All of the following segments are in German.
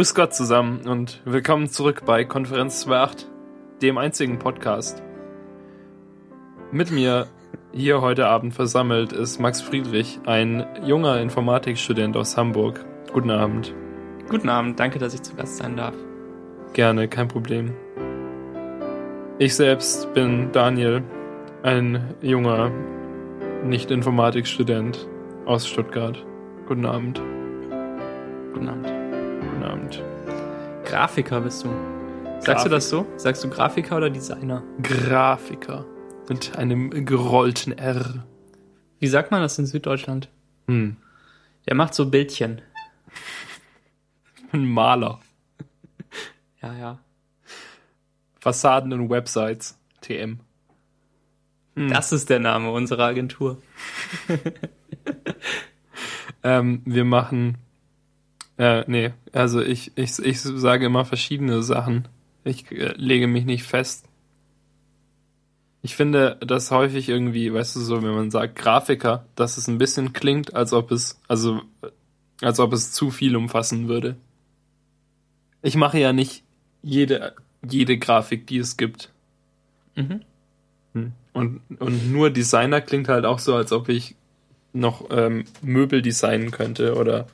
Grüß Gott zusammen und willkommen zurück bei Konferenz 2.8, dem einzigen Podcast. Mit mir hier heute Abend versammelt ist Max Friedrich, ein junger Informatikstudent aus Hamburg. Guten Abend. Guten Abend, danke, dass ich zu Gast sein darf. Gerne, kein Problem. Ich selbst bin Daniel, ein junger Nicht-Informatikstudent aus Stuttgart. Guten Abend. Guten Abend. Grafiker bist du. Sagst Grafik- du das so? Sagst du Grafiker oder Designer? Grafiker. Mit einem gerollten R. Wie sagt man das in Süddeutschland? Hm. Der macht so Bildchen. Ein Maler. Ja, ja. Fassaden und Websites. TM. Hm. Das ist der Name unserer Agentur. Ähm, wir machen. Äh, nee, also ich, ich, ich sage immer verschiedene Sachen. Ich äh, lege mich nicht fest. Ich finde das häufig irgendwie, weißt du, so, wenn man sagt Grafiker, dass es ein bisschen klingt, als ob es, also, als ob es zu viel umfassen würde. Ich mache ja nicht jede, jede Grafik, die es gibt. Mhm. Hm. Und, und nur Designer klingt halt auch so, als ob ich noch ähm, Möbel designen könnte oder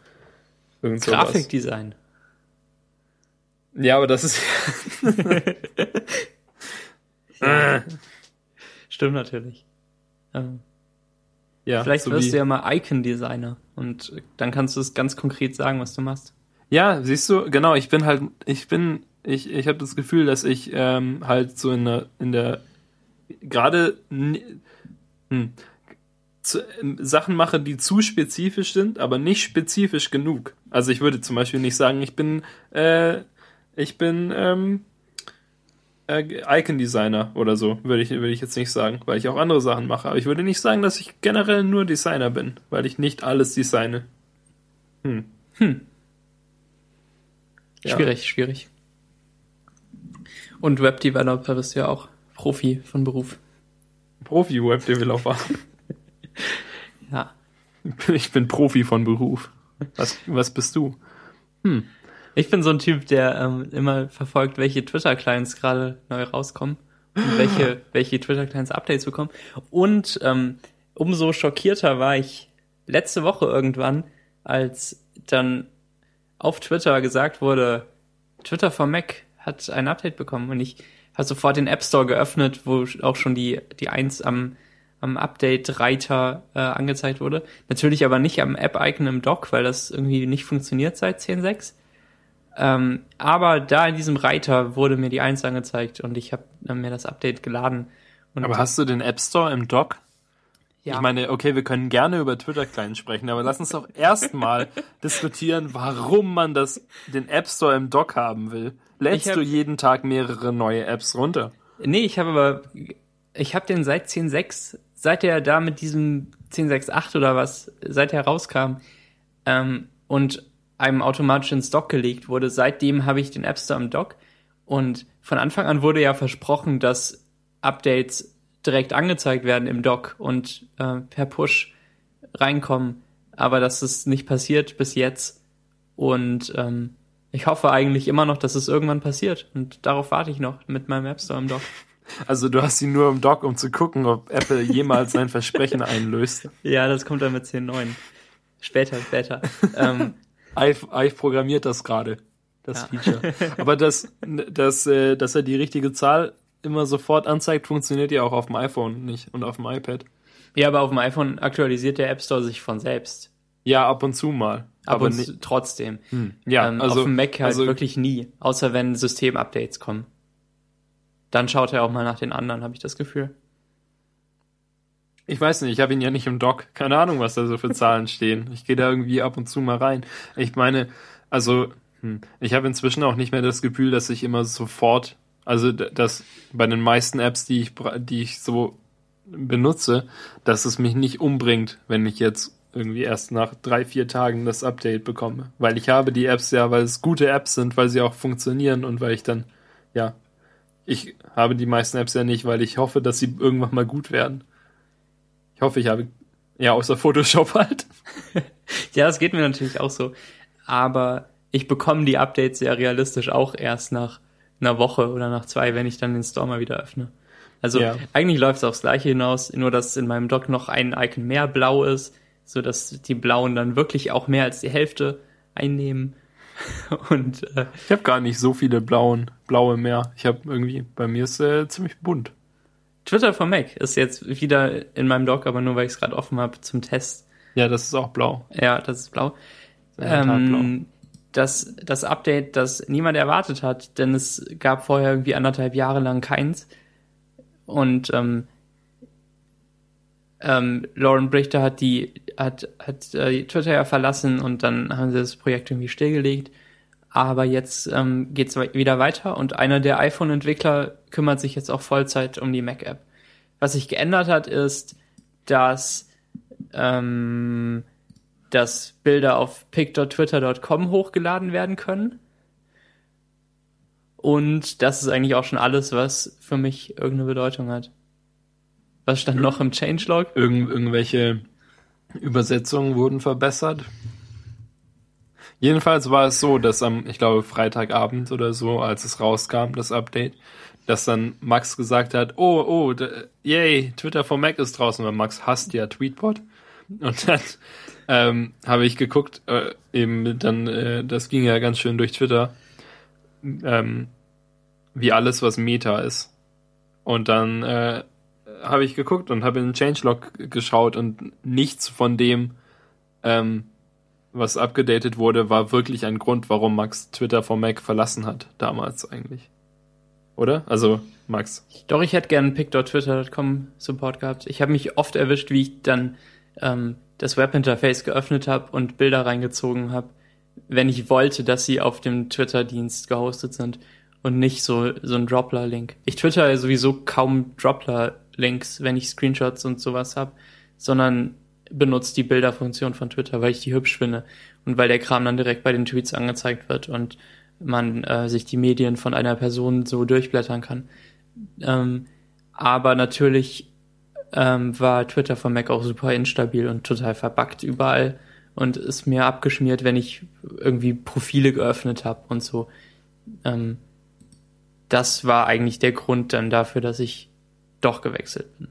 irgend sowas. Grafikdesign. Ja, aber das ist. Äh, Stimmt natürlich. Ähm, ja, vielleicht so wirst du ja mal Icon-Designer und dann kannst du es ganz konkret sagen, was du machst. Ja, siehst du, genau, ich bin halt, ich bin, ich, ich habe das Gefühl, dass ich ähm, halt so in der, in der gerade hm, zu, ähm, Sachen mache, die zu spezifisch sind, aber nicht spezifisch genug. Also ich würde zum Beispiel nicht sagen, ich bin, äh, ich bin ähm, äh, Icon-Designer oder so, würde ich, würde ich jetzt nicht sagen, weil ich auch andere Sachen mache. Aber ich würde nicht sagen, dass ich generell nur Designer bin, weil ich nicht alles designe. Hm. Hm. Ja. Schwierig, schwierig. Und Webdeveloper bist du ja auch Profi von Beruf. Profi-Web-Developer. Ja. Ich bin Profi von Beruf. Was, was bist du? Ich bin so ein Typ, der ähm, immer verfolgt, welche Twitter-Clients gerade neu rauskommen und welche, welche Twitter-Clients Updates bekommen. Und ähm, umso schockierter war ich letzte Woche irgendwann, als dann auf Twitter gesagt wurde, Twitter for Mac hat ein Update bekommen und ich habe sofort den App Store geöffnet, wo auch schon die, die eins am, am Update-Reiter äh, angezeigt wurde. Natürlich aber nicht am App-Icon im Dock, weil das irgendwie nicht funktioniert seit 10.6. Ähm, aber da in diesem Reiter wurde mir die 1 angezeigt und ich habe mir das Update geladen. Aber hast du den App Store im Dock? ja, Ich meine, okay, wir können gerne über Twitter-Clients sprechen, aber lass uns doch erstmal diskutieren, warum man das, den App Store im Dock haben will. Lädst hab- du jeden Tag mehrere neue Apps runter? Nee, ich habe aber, ich habe den seit 10.6, seit er da mit diesem 10.6.8 oder was, seit er rauskam ähm, und einem automatisch ins Dock gelegt wurde, seitdem habe ich den App Store im Dock. Und von Anfang an wurde ja versprochen, dass Updates direkt angezeigt werden im Dock und äh, per Push reinkommen, aber das ist nicht passiert bis jetzt. Und ähm, ich hoffe eigentlich immer noch, dass es irgendwann passiert. Und darauf warte ich noch mit meinem App Store im Dock. Also du hast sie nur im Dock, um zu gucken, ob Apple jemals sein Versprechen einlöst. Ja, das kommt dann mit 10.9. Später, später. ähm, Ive, Ive programmiert das gerade, das Ja. Feature. Aber das, das, äh, dass er die richtige Zahl immer sofort anzeigt, funktioniert ja auch auf dem iPhone nicht und auf dem iPad. ja, aber auf dem iPhone aktualisiert der App Store sich von selbst. Ja, ab und zu mal. Ab aber und zu trotzdem. Hm. Ja, ähm, also auf dem Mac halt also, wirklich nie. Außer wenn System-Updates kommen. Dann schaut er auch mal nach den anderen, habe ich das Gefühl. Ich weiß nicht, ich habe ihn ja nicht im Dock. Keine Ahnung, was da so für Zahlen stehen. Ich gehe da irgendwie ab und zu mal rein. Ich meine, also hm, ich habe inzwischen auch nicht mehr das Gefühl, dass ich immer sofort, also dass bei den meisten Apps, die ich die ich so benutze, dass es mich nicht umbringt, wenn ich jetzt irgendwie erst nach drei, vier Tagen das Update bekomme. Weil ich habe die Apps ja, weil es gute Apps sind, weil sie auch funktionieren und weil ich dann, ja, ich habe die meisten Apps ja nicht, weil ich hoffe, dass sie irgendwann mal gut werden. Ich hoffe, ich habe, ja, außer Photoshop halt. Ja, das geht mir natürlich auch so. Aber ich bekomme die Updates sehr realistisch auch erst nach einer Woche oder nach zwei, wenn ich dann den Store mal wieder öffne. Also ja. eigentlich läuft es aufs Gleiche hinaus, nur dass in meinem Dock noch ein Icon mehr blau ist, so dass die blauen dann wirklich auch mehr als die Hälfte einnehmen. Und äh, ich habe gar nicht so viele blauen, blaue mehr. Ich habe irgendwie, bei mir ist äh, ziemlich bunt. Twitter for Mac ist jetzt wieder in meinem Dock, aber nur weil ich es gerade offen habe zum Test. Ja, das ist auch blau. Ja, das ist blau. Ähm, das, das Update, das niemand erwartet hat, denn es gab vorher irgendwie anderthalb Jahre lang keins. Und ähm, ähm, Lauren Brichter hat die hat, hat äh, Twitter ja verlassen und dann haben sie das Projekt irgendwie stillgelegt. Aber jetzt ähm, geht es wieder weiter und einer der iPhone-Entwickler kümmert sich jetzt auch Vollzeit um die Mac-App. Was sich geändert hat, ist, dass, ähm, dass Bilder auf pic.twitter.com hochgeladen werden können. Und das ist eigentlich auch schon alles, was für mich irgendeine Bedeutung hat. Was stand noch im Changelog? Irgend, irgendwelche Übersetzungen wurden verbessert. Jedenfalls war es so, dass am, ich glaube, Freitagabend oder so, als es rauskam, das Update, dass dann Max gesagt hat, oh, oh, yay, Twitter for Mac ist draußen, weil Max hasst ja Tweetbot. Und dann ähm, habe ich geguckt, äh, eben dann, äh, das ging ja ganz schön durch Twitter, ähm, wie alles, was Meta ist. Und dann äh, habe ich geguckt und habe in den Changelog geschaut und nichts von dem, ähm, was abgedatet wurde, war wirklich ein Grund, warum Max Twitter for Mac verlassen hat, damals eigentlich. Oder? Also, Max. Doch, ich hätte gerne pic.twitter.com Support gehabt. Ich habe mich oft erwischt, wie ich dann ähm, das Webinterface geöffnet habe und Bilder reingezogen habe, wenn ich wollte, dass sie auf dem Twitter-Dienst gehostet sind und nicht so, so ein Dropler-Link. Ich twitter sowieso kaum Dropler Links, wenn ich Screenshots und sowas habe, sondern benutzt die Bilderfunktion von Twitter, weil ich die hübsch finde und weil der Kram dann direkt bei den Tweets angezeigt wird und man äh, sich die Medien von einer Person so durchblättern kann. Ähm, aber natürlich ähm, war Twitter von Mac auch super instabil und total verbuggt überall und ist mir abgeschmiert, wenn ich irgendwie Profile geöffnet habe und so. Ähm, das war eigentlich der Grund dann dafür, dass ich doch gewechselt bin.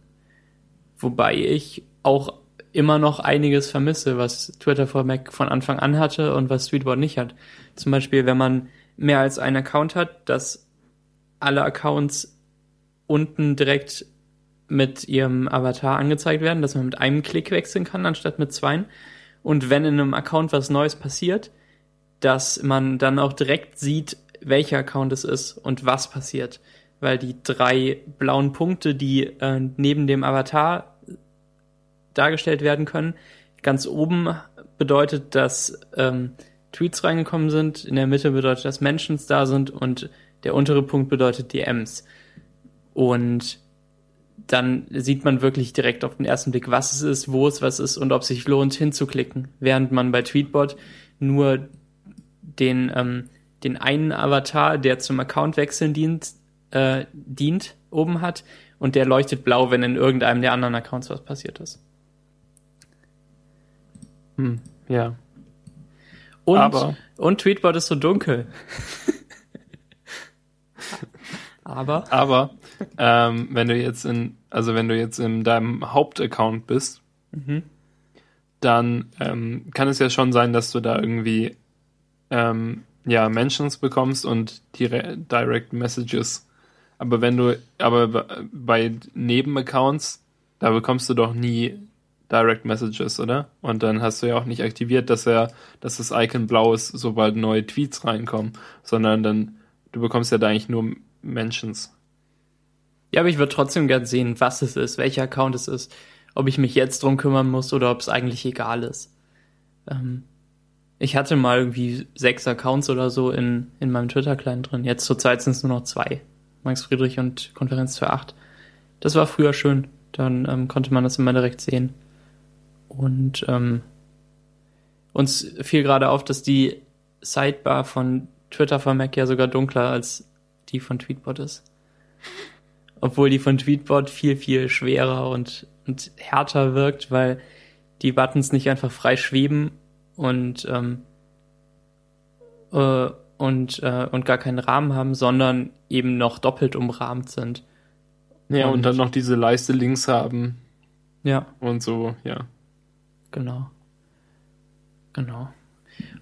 Wobei ich auch immer noch einiges vermisse, was Twitter for Mac von Anfang an hatte und was Tweetbot nicht hat. Zum Beispiel, wenn man mehr als einen Account hat, dass alle Accounts unten direkt mit ihrem Avatar angezeigt werden, dass man mit einem Klick wechseln kann, anstatt mit zweien. Und wenn in einem Account was Neues passiert, dass man dann auch direkt sieht, welcher Account es ist und was passiert weil die drei blauen Punkte, die äh, neben dem Avatar dargestellt werden können, ganz oben bedeutet, dass ähm, Tweets reingekommen sind, in der Mitte bedeutet, dass Mentions da sind und der untere Punkt bedeutet DMs. Und dann sieht man wirklich direkt auf den ersten Blick, was es ist, wo es was ist und ob es sich lohnt hinzuklicken, während man bei Tweetbot nur den, ähm, den einen Avatar, der zum Account wechseln dient, äh, dient, oben hat und der leuchtet blau, wenn in irgendeinem der anderen Accounts was passiert ist. Hm, ja. Und, Aber. und Tweetbot ist so dunkel. Aber. Aber, ähm, wenn du jetzt in, also wenn du jetzt in deinem Hauptaccount bist, mhm. dann ähm, kann es ja schon sein, dass du da irgendwie ähm, ja Mentions bekommst und Direct Messages aber wenn du, aber bei Nebenaccounts, da bekommst du doch nie Direct Messages, oder? Und dann hast du ja auch nicht aktiviert, dass er, dass das Icon blau ist, sobald neue Tweets reinkommen, sondern dann, du bekommst ja da eigentlich nur Mentions. Ja, aber ich würde trotzdem gern sehen, was es ist, welcher Account es ist, ob ich mich jetzt drum kümmern muss oder ob es eigentlich egal ist. Ähm, ich hatte mal irgendwie sechs Accounts oder so in, in meinem Twitter-Client drin. Jetzt zurzeit sind es nur noch zwei. Max Friedrich und Konferenz für 8. Das war früher schön. Dann ähm, konnte man das immer direkt sehen. Und ähm, uns fiel gerade auf, dass die Sidebar von Twitter von Mac ja sogar dunkler als die von Tweetbot ist. Obwohl die von Tweetbot viel, viel schwerer und, und härter wirkt, weil die Buttons nicht einfach frei schweben und, ähm, äh, und, äh, und gar keinen Rahmen haben, sondern eben noch doppelt umrahmt sind. Ja, und, Und- dann noch diese Leiste links haben Ja, und so, ja. genau. Genau.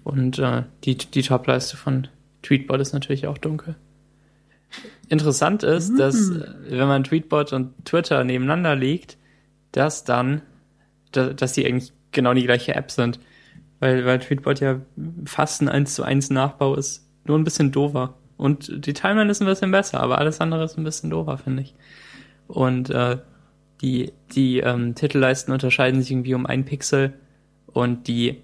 Und äh, die, die Topleiste von Tweetbot ist natürlich auch dunkel. Interessant ist, dass äh, wenn man Tweetbot und Twitter nebeneinander legt, dass dann, da, dass die eigentlich genau die gleiche App sind. Weil, weil Tweetbot ja fast ein 1 zu 1 Nachbau ist. Nur ein bisschen doofer. Und die Timeline ist ein bisschen besser, aber alles andere ist ein bisschen doofer, finde ich. Und äh, die, die ähm, Titelleisten unterscheiden sich irgendwie um ein Pixel und die,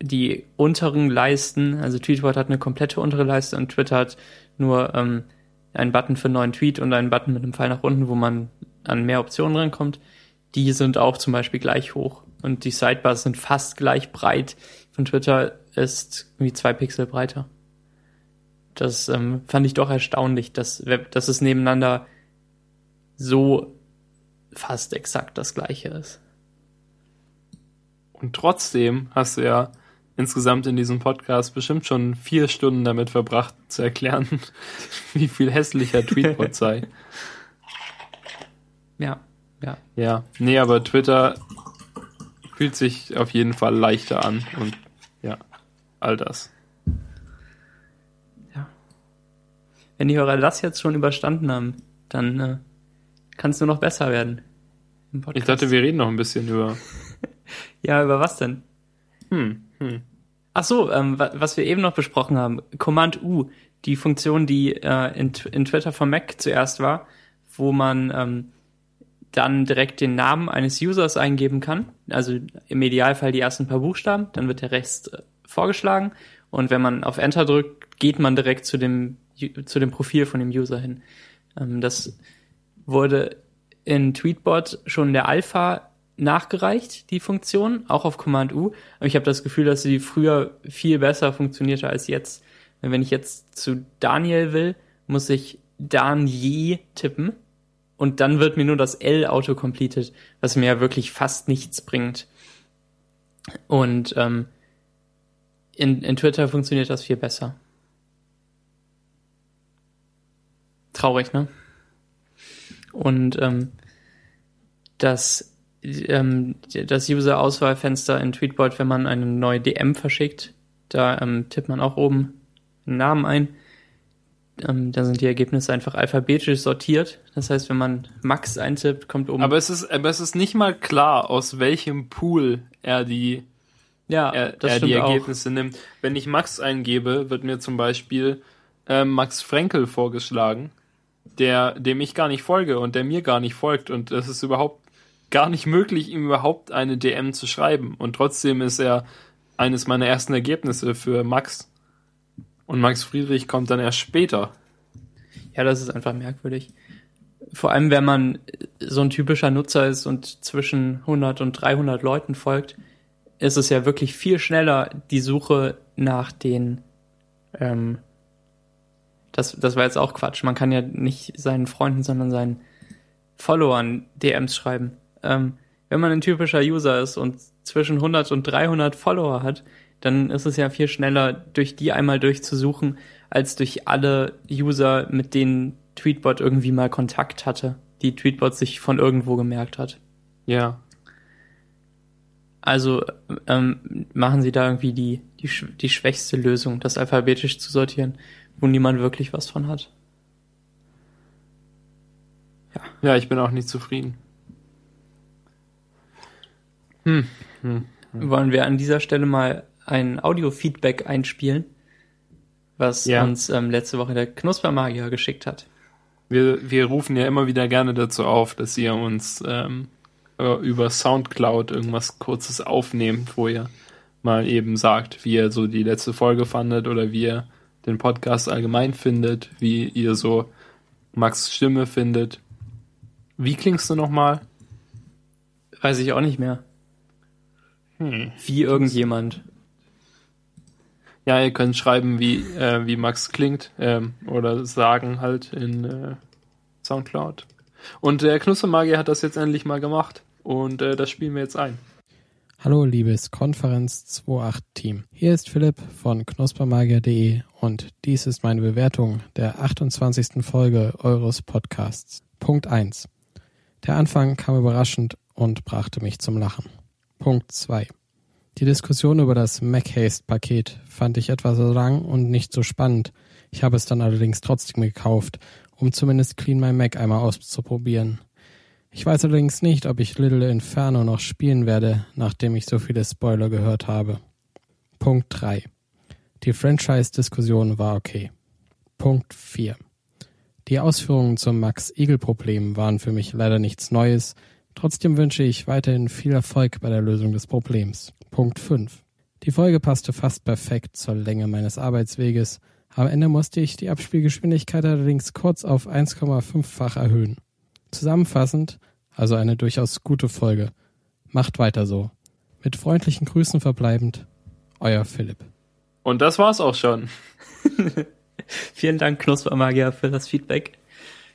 die unteren Leisten, also Tweetbot hat eine komplette untere Leiste und Twitter hat nur ähm, einen Button für einen neuen Tweet und einen Button mit einem Pfeil nach unten, wo man an mehr Optionen rankommt. Die sind auch zum Beispiel gleich hoch und die Sidebars sind fast gleich breit. Von Twitter ist irgendwie zwei Pixel breiter. Das ähm, fand ich doch erstaunlich, dass, dass es nebeneinander so fast exakt das gleiche ist. Und trotzdem hast du ja insgesamt in diesem Podcast bestimmt schon vier Stunden damit verbracht, zu erklären, wie viel hässlicher Tweetbot sei. Ja, ja. Ja, nee, aber Twitter fühlt sich auf jeden Fall leichter an und ja, all das. Wenn die Hörer das jetzt schon überstanden haben, dann äh, kann es nur noch besser werden. Ich dachte, wir reden noch ein bisschen über. ja, über was denn? Hm, hm. Ach so, ähm, wa- was wir eben noch besprochen haben, Command U, die Funktion, die äh, in, in Twitter for Mac zuerst war, wo man ähm, dann direkt den Namen eines Users eingeben kann, also im Idealfall die ersten paar Buchstaben, dann wird der Rest äh, vorgeschlagen und wenn man auf Enter drückt, geht man direkt zu dem zu dem Profil von dem User hin. Ähm, das wurde in Tweetbot schon in der Alpha nachgereicht, die Funktion, auch auf Command U. Aber ich habe das Gefühl, dass sie früher viel besser funktionierte als jetzt. Wenn ich jetzt zu Daniel will, muss ich Daniel tippen und dann wird mir nur das L autocompleted, was mir ja wirklich fast nichts bringt. Und ähm, in, in Twitter funktioniert das viel besser. Traurig, ne? Und ähm, das, ähm, das User-Auswahlfenster in Tweetbot, wenn man eine neue DM verschickt, da ähm, tippt man auch oben einen Namen ein. Ähm, da sind die Ergebnisse einfach alphabetisch sortiert. Das heißt, wenn man Max eintippt, kommt oben. Aber es ist, aber es ist nicht mal klar, aus welchem Pool er die, ja, er, das er die auch. Ergebnisse nimmt. Wenn ich Max eingebe, wird mir zum Beispiel ähm, Max Frenkel vorgeschlagen, der, dem ich gar nicht folge und der mir gar nicht folgt. Und es ist überhaupt gar nicht möglich, ihm überhaupt eine DM zu schreiben. Und trotzdem ist er eines meiner ersten Ergebnisse für Max. Und Max Friedrich kommt dann erst später. Ja, das ist einfach merkwürdig. Vor allem, wenn man so ein typischer Nutzer ist und zwischen 100 und 300 Leuten folgt, ist es ja wirklich viel schneller, die Suche nach den, ähm, das, das war jetzt auch Quatsch. Man kann ja nicht seinen Freunden, sondern seinen Followern DMs schreiben. Ähm, wenn man ein typischer User ist und zwischen 100 und 300 Follower hat, dann ist es ja viel schneller, durch die einmal durchzusuchen, als durch alle User, mit denen Tweetbot irgendwie mal Kontakt hatte, die Tweetbot sich von irgendwo gemerkt hat. Ja. Also ähm, machen Sie da irgendwie die, die, die schwächste Lösung, das alphabetisch zu sortieren, wo niemand wirklich was von hat. Ja, ich bin auch nicht zufrieden. Hm. Hm. Wollen wir an dieser Stelle mal ein Audio-Feedback einspielen, was Ja. uns ähm, letzte Woche der Knuspermagier geschickt hat. Wir, wir rufen ja immer wieder gerne dazu auf, dass ihr uns ähm, äh, über Soundcloud irgendwas Kurzes aufnehmt, wo ihr mal eben sagt, wie ihr so die letzte Folge fandet oder wie ihr den Podcast allgemein findet, wie ihr so Max Stimme findet. Wie klingst du nochmal? Weiß ich auch nicht mehr. Hm. Wie irgendjemand. Ja, ihr könnt schreiben, wie, äh, wie Max klingt ähm, oder sagen halt in äh, Soundcloud. Und der Knuspermagier hat das jetzt endlich mal gemacht und äh, das spielen wir jetzt ein. Hallo liebes Konferenz 28 Team. Hier ist Philipp von knuspermagier.de und dies ist meine Bewertung der 28. Folge eures Podcasts. Punkt 1. Der Anfang kam überraschend und brachte mich zum Lachen. Punkt 2. Die Diskussion über das MacHaste-Paket fand ich etwas lang und nicht so spannend. Ich habe es dann allerdings trotzdem gekauft, um zumindest Clean My Mac einmal auszuprobieren. Ich weiß allerdings nicht, ob ich Little Inferno noch spielen werde, nachdem ich so viele Spoiler gehört habe. Punkt 3. Die Franchise-Diskussion war okay. Punkt 4. Die Ausführungen zum Max-Igel-Problem waren für mich leider nichts Neues, trotzdem wünsche ich weiterhin viel Erfolg bei der Lösung des Problems. Punkt 5. Die Folge passte fast perfekt zur Länge meines Arbeitsweges, am Ende musste ich die Abspielgeschwindigkeit allerdings kurz auf 1,5-fach erhöhen. Zusammenfassend, also eine durchaus gute Folge. Macht weiter so. Mit freundlichen Grüßen verbleibend, euer Philipp. Und das war's auch schon. Vielen Dank, Knuspermagier, für das Feedback.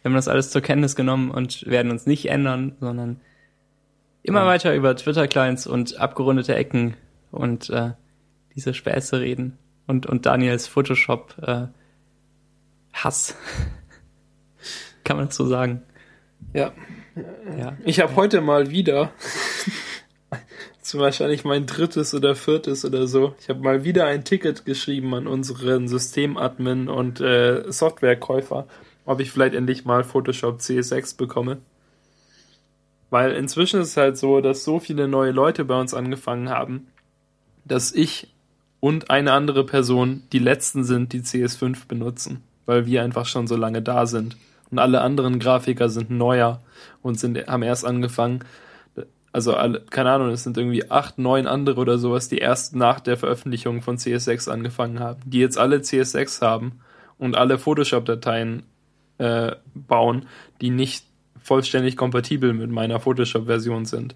Wir haben das alles zur Kenntnis genommen und werden uns nicht ändern, sondern immer ja. weiter über Twitter-Clients und abgerundete Ecken und äh, diese Späße reden. Und, und Daniels Photoshop äh, Hass. Kann man das so sagen? Ja. ja. Ich habe heute mal wieder, zum wahrscheinlich mein drittes oder viertes oder so, ich habe mal wieder ein Ticket geschrieben an unseren Systemadmin und äh, Softwarekäufer, ob ich vielleicht endlich mal Photoshop CS6 bekomme. Weil inzwischen ist es halt so, dass so viele neue Leute bei uns angefangen haben, dass ich und eine andere Person die letzten sind, die CS5 benutzen, weil wir einfach schon so lange da sind und alle anderen Grafiker sind neuer und sind, haben erst angefangen. Also alle, keine Ahnung, es sind irgendwie acht, neun andere oder sowas, die erst nach der Veröffentlichung von CS6 angefangen haben, die jetzt alle CS6 haben und alle Photoshop-Dateien äh, bauen, die nicht vollständig kompatibel mit meiner Photoshop-Version sind.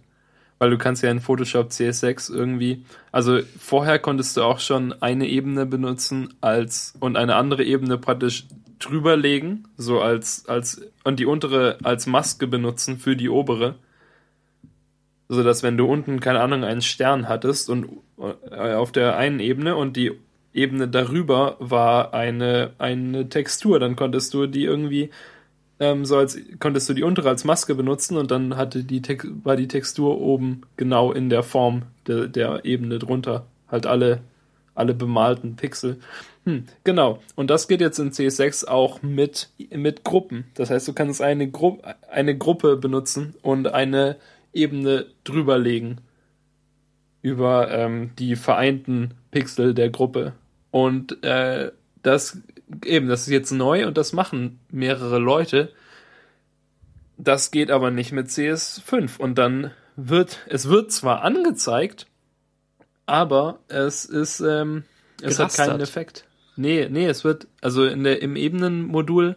Weil du kannst ja in Photoshop CS6 irgendwie, also vorher konntest du auch schon eine Ebene benutzen als und eine andere Ebene praktisch drüber legen, so als, als, und die untere als Maske benutzen für die obere. So dass wenn du unten, keine Ahnung, einen Stern hattest und äh, auf der einen Ebene und die Ebene darüber war eine, eine Textur, dann konntest du die irgendwie, ähm, so als, konntest du die untere als Maske benutzen und dann hatte die, war die Textur oben genau in der Form de, der Ebene drunter. Halt alle, alle bemalten Pixel. Hm, genau. Und das geht jetzt in CS6 auch mit, mit Gruppen. Das heißt, du kannst eine, Gru eine Gruppe benutzen und eine Ebene drüberlegen über ähm, die vereinten Pixel der Gruppe. Und äh, das eben, das ist jetzt neu und das machen mehrere Leute. Das geht aber nicht mit CS5. Und dann wird, es wird zwar angezeigt, aber es ist, ähm, es Gerastert. hat keinen Effekt. Nee, nee, es wird, also in der, im Ebenenmodul,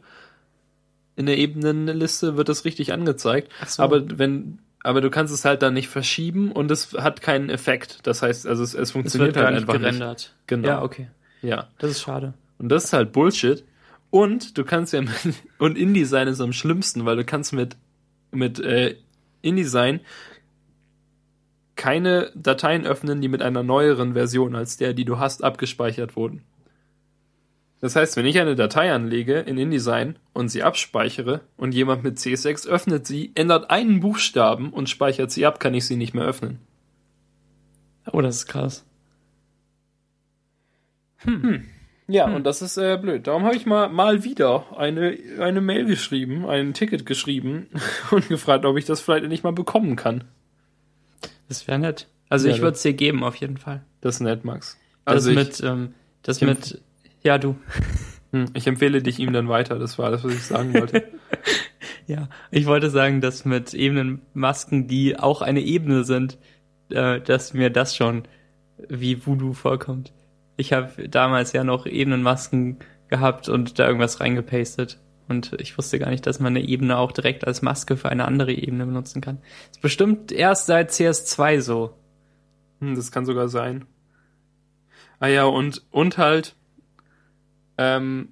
in der Ebenenliste wird das richtig angezeigt. So. Aber wenn, aber du kannst es halt dann nicht verschieben und es hat keinen Effekt. Das heißt, also es, es funktioniert es halt einfach gerendert. nicht. Genau. Ja, okay. Ja. Das ist schade. Und das ist halt Bullshit. Und du kannst ja mit, und InDesign ist am schlimmsten, weil du kannst mit mit äh, InDesign keine Dateien öffnen, die mit einer neueren Version als der, die du hast, abgespeichert wurden. Das heißt, wenn ich eine Datei anlege in InDesign und sie abspeichere und jemand mit CS6 öffnet sie, ändert einen Buchstaben und speichert sie ab, kann ich sie nicht mehr öffnen. Oh, das ist krass. Hm. hm. Ja, hm. und das ist äh, blöd. Darum habe ich mal, mal wieder eine, eine Mail geschrieben, ein Ticket geschrieben und gefragt, ob ich das vielleicht nicht mal bekommen kann. Das wäre nett. Also ja, ich würde es dir geben, auf jeden Fall. Das ist nett, Max. Also das mit, ähm, das mit ja, du. Hm, ich empfehle dich ihm dann weiter. Das war alles, was ich sagen wollte. ja, ich wollte sagen, dass mit Ebenenmasken, die auch eine Ebene sind, äh, dass mir das schon wie Voodoo vorkommt. Ich habe damals ja noch Ebenenmasken gehabt und da irgendwas reingepastet. Und ich wusste gar nicht, dass man eine Ebene auch direkt als Maske für eine andere Ebene benutzen kann. ist bestimmt erst seit CS2 so. Hm, das kann sogar sein. Ah ja, und, und halt, ähm,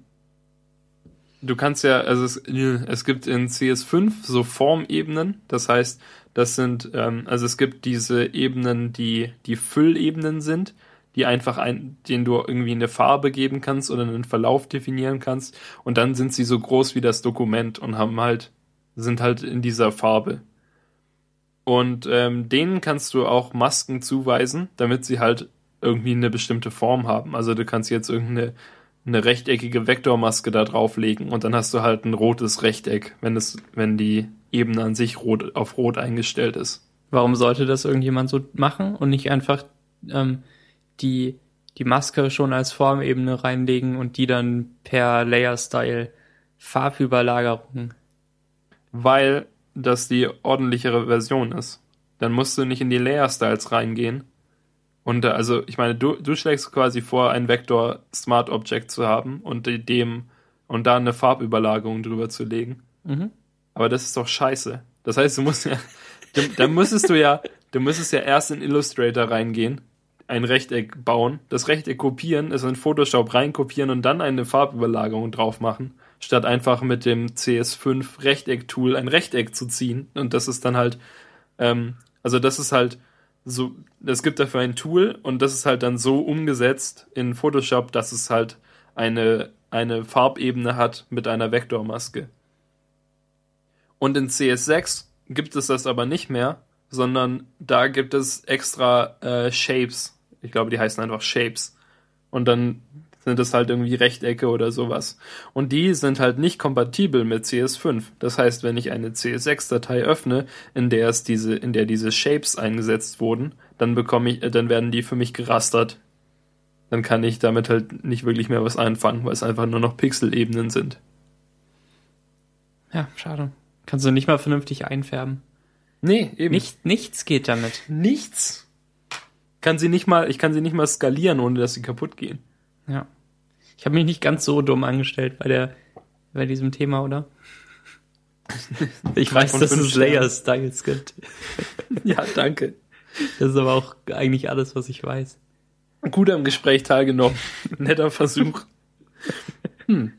du kannst ja, also es, es gibt in CS5 so Formebenen, das heißt, das sind, ähm, also es gibt diese Ebenen, die die Füllebenen sind, die einfach ein, denen du irgendwie eine Farbe geben kannst oder einen Verlauf definieren kannst und dann sind sie so groß wie das Dokument und haben halt, sind halt in dieser Farbe. Und ähm, denen kannst du auch Masken zuweisen, damit sie halt irgendwie eine bestimmte Form haben. Also du kannst jetzt irgendeine eine rechteckige Vektormaske da drauflegen und dann hast du halt ein rotes Rechteck, wenn es, wenn die Ebene an sich rot auf rot eingestellt ist. Warum sollte das irgendjemand so machen und nicht einfach ähm, die, die Maske schon als Formebene reinlegen und die dann per Layer-Style Farbüberlagerung? Weil das die ordentlichere Version ist. Dann musst du nicht in die Layer-Styles reingehen. Und äh, also, ich meine, du, du schlägst quasi vor, ein Vektor Smart Object zu haben und dem und da eine Farbüberlagerung drüber zu legen. Mhm. Aber das ist doch scheiße. Das heißt, du musst ja, dann müsstest du ja, du müsstest ja erst in Illustrator reingehen, ein Rechteck bauen, das Rechteck kopieren, es in Photoshop reinkopieren und dann eine Farbüberlagerung drauf machen, statt einfach mit dem CS5 Rechteck-Tool ein Rechteck zu ziehen. Und das ist dann halt, ähm, also das ist halt so, es gibt dafür ein Tool und das ist halt dann so umgesetzt in Photoshop, dass es halt eine, eine Farbebene hat mit einer Vektormaske. Und in CS6 gibt es das aber nicht mehr, sondern da gibt es extra äh, Shapes. Ich glaube, die heißen einfach Shapes. Und dann sind es halt irgendwie Rechtecke oder sowas. Und die sind halt nicht kompatibel mit CS5. Das heißt, wenn ich eine CS6-Datei öffne, in der es diese, in der diese Shapes eingesetzt wurden, dann bekomme ich, äh, dann werden die für mich gerastert. Dann kann ich damit halt nicht wirklich mehr was einfangen, weil es einfach nur noch Pixelebenen sind. Ja, schade. Kannst du nicht mal vernünftig einfärben. Nee, eben. Nicht, nichts geht damit. Nichts. Kann sie nicht mal, ich kann sie nicht mal skalieren, ohne dass sie kaputt gehen. Ja. Ich habe mich nicht ganz so dumm angestellt bei der, bei diesem Thema, oder? Ich weiß, dass es Layer-Styles gibt. ja, danke. Das ist aber auch eigentlich alles, was ich weiß. Gut am Gespräch teilgenommen. Netter Versuch. Hm.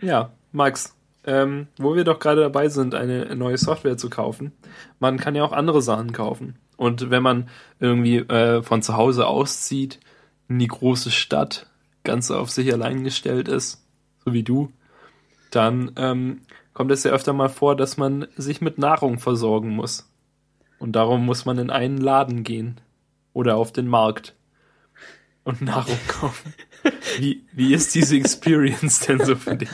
Ja, Max, ähm, wo wir doch gerade dabei sind, eine neue Software zu kaufen. Man kann ja auch andere Sachen kaufen. Und wenn man irgendwie äh, von zu Hause auszieht, in die große Stadt, ganz auf sich allein gestellt ist, so wie du, dann ähm, kommt es ja öfter mal vor, dass man sich mit Nahrung versorgen muss. Und darum muss man in einen Laden gehen oder auf den Markt und Nahrung kaufen. Wie, wie ist diese Experience denn so für dich?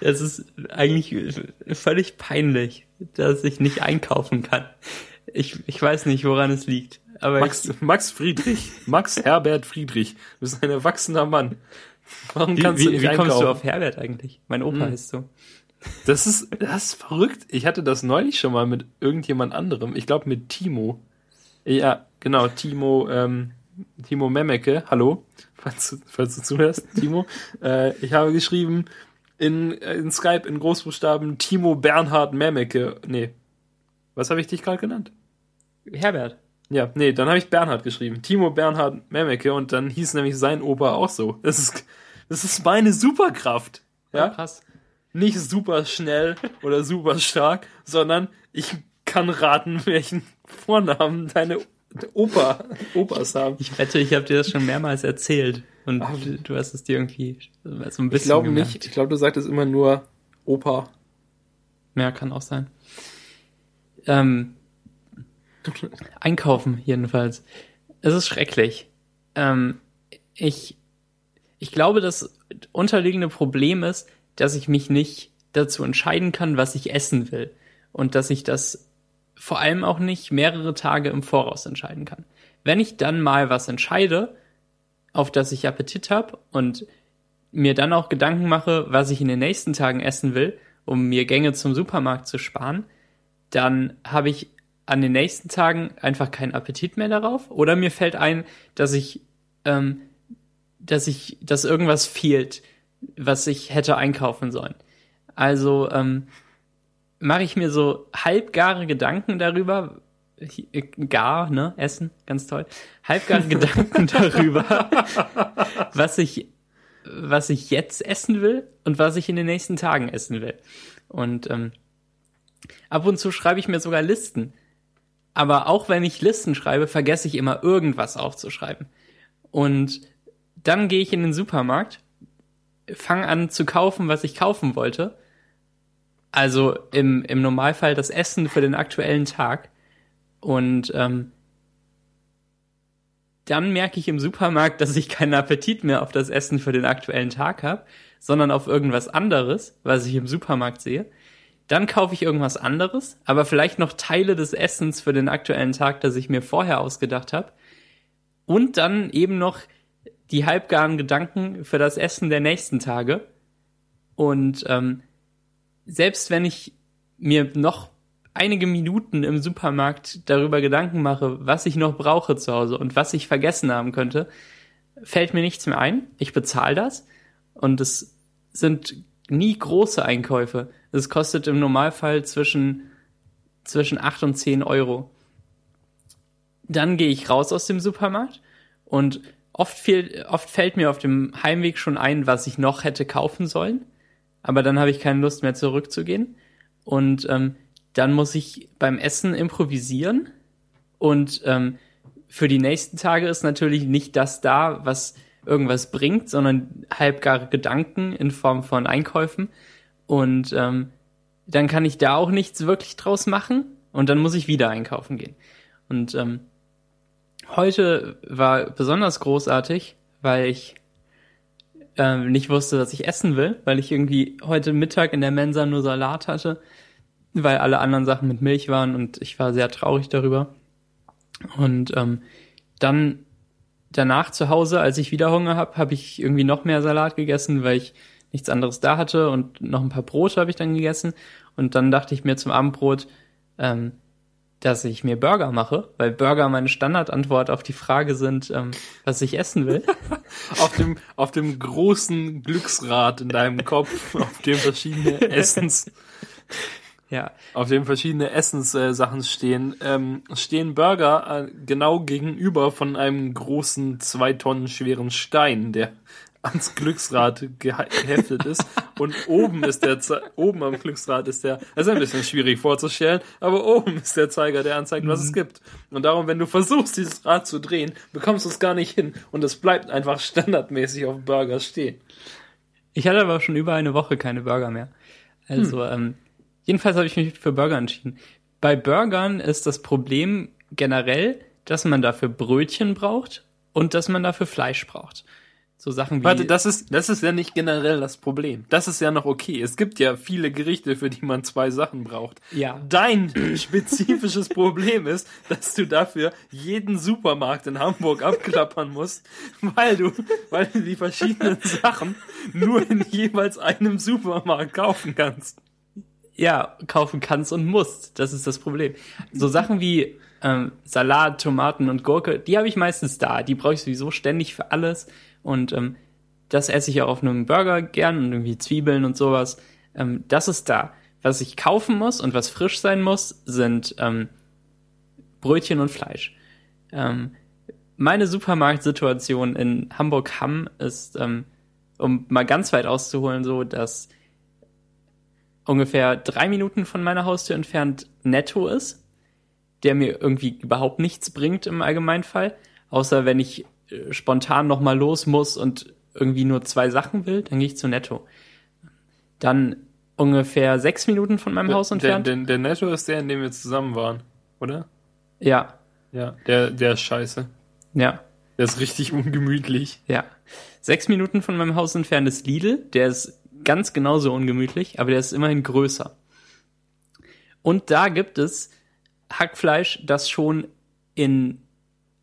Es ist eigentlich völlig peinlich, dass ich nicht einkaufen kann. Ich, ich weiß nicht, woran es liegt. Aber Max, Max Friedrich, Max Herbert Friedrich, du bist ein erwachsener Mann. Warum kannst wie, du nicht Wie einkaufen? kommst du auf Herbert eigentlich? Mein Opa hm. heißt so. Das ist, das ist verrückt. Ich hatte das neulich schon mal mit irgendjemand anderem. Ich glaube mit Timo. Ja, genau, Timo, ähm, Timo Memeke. Hallo, falls du, falls du zuhörst, Timo. äh, ich habe geschrieben, in, in Skype in Großbuchstaben Timo Bernhard Memeke. Nee. Was habe ich dich gerade genannt? Herbert. Ja, nee, dann habe ich Bernhard geschrieben. Timo Bernhard Memeke und dann hieß nämlich sein Opa auch so. Das ist, das ist meine Superkraft. Ja, krass. Nicht super schnell oder super stark, sondern ich kann raten, welchen Vornamen deine Opa, Opas haben. Ich wette, ich habe dir das schon mehrmals erzählt. Und Ach, du hast es dir irgendwie so ein bisschen. Ich glaube nicht. Ich glaube, du sagtest immer nur Opa. Mehr kann auch sein. Ähm, einkaufen, jedenfalls. Es ist schrecklich. Ähm, ich, ich glaube, das unterliegende Problem ist, dass ich mich nicht dazu entscheiden kann, was ich essen will. Und dass ich das vor allem auch nicht mehrere Tage im Voraus entscheiden kann. Wenn ich dann mal was entscheide, auf das ich Appetit habe und mir dann auch Gedanken mache, was ich in den nächsten Tagen essen will, um mir Gänge zum Supermarkt zu sparen, dann habe ich an den nächsten Tagen einfach keinen Appetit mehr darauf. Oder mir fällt ein, dass ich, ähm, dass ich, dass irgendwas fehlt, was ich hätte einkaufen sollen. Also ähm, mache ich mir so halbgare Gedanken darüber, gar, ne, Essen, ganz toll, halbgare Gedanken darüber, was ich was ich jetzt essen will und was ich in den nächsten Tagen essen will. Und ähm, ab und zu schreibe ich mir sogar Listen. Aber auch wenn ich Listen schreibe, vergesse ich immer irgendwas aufzuschreiben. Und dann gehe ich in den Supermarkt, fange an zu kaufen, was ich kaufen wollte. Also im, im Normalfall das Essen für den aktuellen Tag. Und ähm, dann merke ich im Supermarkt, dass ich keinen Appetit mehr auf das Essen für den aktuellen Tag habe, sondern auf irgendwas anderes, was ich im Supermarkt sehe. Dann kaufe ich irgendwas anderes, aber vielleicht noch Teile des Essens für den aktuellen Tag, das ich mir vorher ausgedacht habe. Und dann eben noch die halbgaren Gedanken für das Essen der nächsten Tage. Und ähm, selbst wenn ich mir noch einige Minuten im Supermarkt darüber Gedanken mache, was ich noch brauche zu Hause und was ich vergessen haben könnte, fällt mir nichts mehr ein. Ich bezahle das und es sind nie große Einkäufe. Es kostet im Normalfall zwischen, zwischen 8 und 10 Euro. Dann gehe ich raus aus dem Supermarkt und oft, viel, oft fällt mir auf dem Heimweg schon ein, was ich noch hätte kaufen sollen. Aber dann habe ich keine Lust mehr zurückzugehen. Und ähm, dann muss ich beim Essen improvisieren. Und ähm, für die nächsten Tage ist natürlich nicht das da, was irgendwas bringt, sondern halbgare Gedanken in Form von Einkäufen. Und ähm, dann kann ich da auch nichts wirklich draus machen. Und dann muss ich wieder einkaufen gehen. Und ähm, heute war besonders großartig, weil ich ähm, nicht wusste, was ich essen will, weil ich irgendwie heute Mittag in der Mensa nur Salat hatte weil alle anderen Sachen mit Milch waren und ich war sehr traurig darüber. Und ähm, dann danach zu Hause, als ich wieder Hunger habe, habe ich irgendwie noch mehr Salat gegessen, weil ich nichts anderes da hatte und noch ein paar Brote habe ich dann gegessen. Und dann dachte ich mir zum Abendbrot, ähm, dass ich mir Burger mache, weil Burger meine Standardantwort auf die Frage sind, ähm, was ich essen will. auf dem auf dem großen Glücksrad in deinem Kopf, auf dem verschiedene Essens ja. auf dem verschiedene Essenssachen äh, stehen, ähm, stehen Burger äh, genau gegenüber von einem großen, zwei Tonnen schweren Stein, der ans Glücksrad geheftet ist. und oben ist der, Ze oben am Glücksrad ist der, das ist ein bisschen schwierig vorzustellen, aber oben ist der Zeiger, der anzeigt, was mhm. es gibt. Und darum, wenn du versuchst, dieses Rad zu drehen, bekommst du es gar nicht hin und es bleibt einfach standardmäßig auf Burger stehen. Ich hatte aber schon über eine Woche keine Burger mehr. Also, hm. ähm, Jedenfalls habe ich mich für Burger entschieden. Bei Burgern ist das Problem generell, dass man dafür Brötchen braucht und dass man dafür Fleisch braucht. So Sachen wie. Warte, das ist, das ist ja nicht generell das Problem. Das ist ja noch okay. Es gibt ja viele Gerichte, für die man zwei Sachen braucht. Ja. Dein spezifisches Problem ist, dass du dafür jeden Supermarkt in Hamburg abklappern musst, weil du, weil du die verschiedenen Sachen nur in jeweils einem Supermarkt kaufen kannst ja, kaufen kannst und musst. Das ist das Problem. So Sachen wie ähm, Salat, Tomaten und Gurke, die habe ich meistens da. Die brauche ich sowieso ständig für alles. Und ähm, das esse ich auch auf einem Burger gern und irgendwie Zwiebeln und sowas. Ähm, das ist da. Was ich kaufen muss und was frisch sein muss, sind ähm, Brötchen und Fleisch. Ähm, meine Supermarktsituation in Hamburg-Hamm ist, ähm, um mal ganz weit auszuholen, so, dass ungefähr drei Minuten von meiner Haustür entfernt netto ist, der mir irgendwie überhaupt nichts bringt im Allgemeinfall, außer wenn ich spontan nochmal los muss und irgendwie nur zwei Sachen will, dann gehe ich zu netto. Dann ungefähr sechs Minuten von meinem der, Haus entfernt. Der, der, der Netto ist der, in dem wir zusammen waren, oder? Ja. Ja, der, der ist scheiße. Ja. Der ist richtig ungemütlich. Ja. Sechs Minuten von meinem Haus entfernt ist Lidl, der ist ganz genauso ungemütlich, aber der ist immerhin größer. Und da gibt es Hackfleisch, das schon in,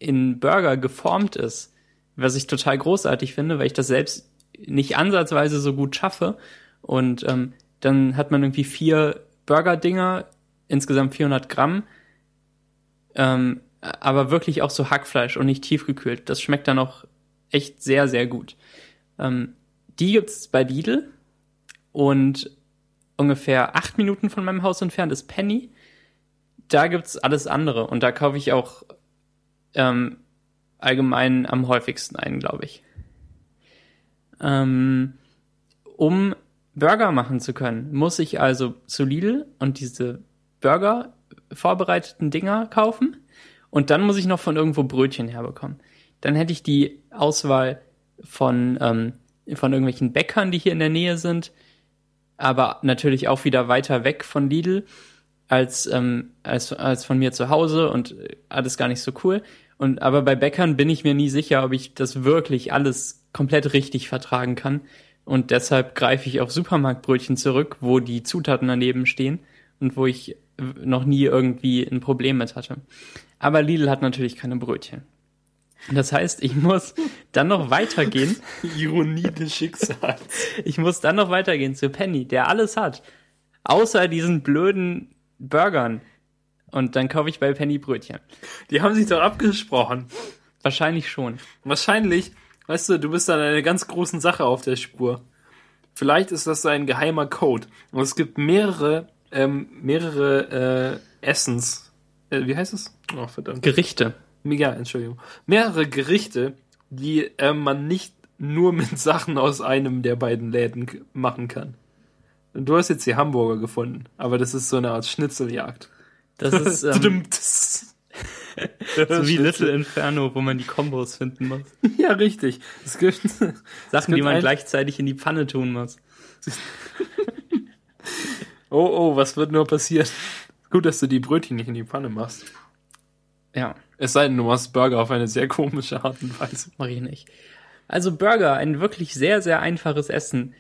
in Burger geformt ist, was ich total großartig finde, weil ich das selbst nicht ansatzweise so gut schaffe. Und ähm, dann hat man irgendwie vier Burger-Dinger, insgesamt 400 Gramm, ähm, aber wirklich auch so Hackfleisch und nicht tiefgekühlt. Das schmeckt dann auch echt sehr, sehr gut. Ähm, die gibt's bei Lidl und ungefähr acht Minuten von meinem Haus entfernt ist Penny. Da gibt's alles andere und da kaufe ich auch ähm, allgemein am häufigsten ein, glaube ich. Ähm, um Burger machen zu können, muss ich also zu Lidl und diese Burger vorbereiteten Dinger kaufen. Und dann muss ich noch von irgendwo Brötchen herbekommen. Dann hätte ich die Auswahl von, ähm, von irgendwelchen Bäckern, die hier in der Nähe sind, aber natürlich auch wieder weiter weg von Lidl als, ähm, als, als von mir zu Hause und alles gar nicht so cool. Und aber bei Bäckern bin ich mir nie sicher, ob ich das wirklich alles komplett richtig vertragen kann. Und deshalb greife ich auf Supermarktbrötchen zurück, wo die Zutaten daneben stehen und wo ich noch nie irgendwie ein Problem mit hatte. Aber Lidl hat natürlich keine Brötchen. Das heißt, ich muss dann noch weitergehen. Ironie des Schicksals. Ich muss dann noch weitergehen zu Penny, der alles hat. Außer diesen blöden Burgern. Und dann kaufe ich bei Penny Brötchen. Die haben sich doch abgesprochen. Wahrscheinlich schon. Wahrscheinlich, weißt du, du bist an einer ganz großen Sache auf der Spur. Vielleicht ist das so ein geheimer Code. Und es gibt mehrere, ähm, mehrere äh, Essens. Äh, wie heißt es? Oh, verdammt. Gerichte. Ja, Entschuldigung. Mehrere Gerichte, die äh, man nicht nur mit Sachen aus einem der beiden Läden machen kann. Du hast jetzt die Hamburger gefunden, aber das ist so eine Art Schnitzeljagd. Das ist ähm, so wie Little Inferno, wo man die Kombos finden muss. Ja, richtig. Es gibt, Sachen, die gibt man ein- gleichzeitig in die Pfanne tun muss. oh, oh, was wird nur passieren? Gut, dass du die Brötchen nicht in die Pfanne machst. Ja, Es sei denn, du machst Burger auf eine sehr komische Art und Weise. mache ich nicht. Also Burger, ein wirklich sehr, sehr einfaches Essen,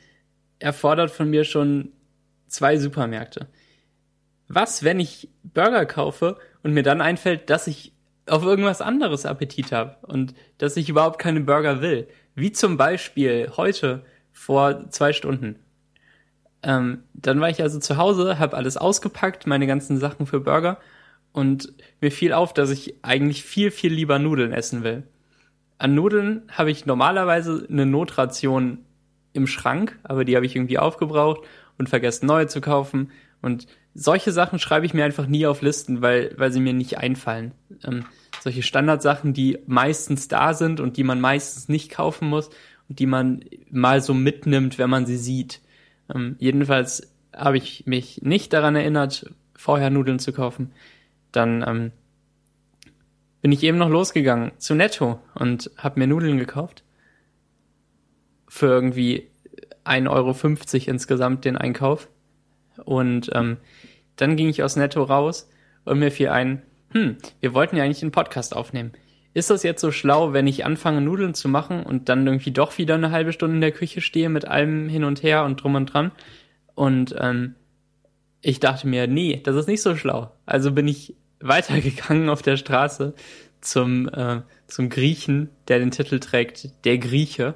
erfordert von mir schon zwei Supermärkte. Was, wenn ich Burger kaufe und mir dann einfällt, dass ich auf irgendwas anderes Appetit habe und dass ich überhaupt keine Burger will? Wie zum Beispiel heute vor zwei Stunden. Ähm, dann war ich also zu Hause, habe alles ausgepackt, meine ganzen Sachen für Burger und mir fiel auf, dass ich eigentlich viel, viel lieber Nudeln essen will. An Nudeln habe ich normalerweise eine Notration im Schrank, aber die habe ich irgendwie aufgebraucht und vergessen neue zu kaufen. Und solche Sachen schreibe ich mir einfach nie auf Listen, weil, weil sie mir nicht einfallen. Ähm, solche Standardsachen, die meistens da sind und die man meistens nicht kaufen muss und die man mal so mitnimmt, wenn man sie sieht. Ähm, jedenfalls habe ich mich nicht daran erinnert, vorher Nudeln zu kaufen. Dann ähm, bin ich eben noch losgegangen zu Netto und habe mir Nudeln gekauft. Für irgendwie 1,50 Euro insgesamt den Einkauf. Und ähm, dann ging ich aus Netto raus und mir fiel ein, hm, wir wollten ja eigentlich einen Podcast aufnehmen. Ist das jetzt so schlau, wenn ich anfange, Nudeln zu machen und dann irgendwie doch wieder eine halbe Stunde in der Küche stehe mit allem hin und her und drum und dran? Und ähm, ich dachte mir, nee, das ist nicht so schlau. Also bin ich weitergegangen auf der Straße zum, äh, zum Griechen, der den Titel trägt, der Grieche.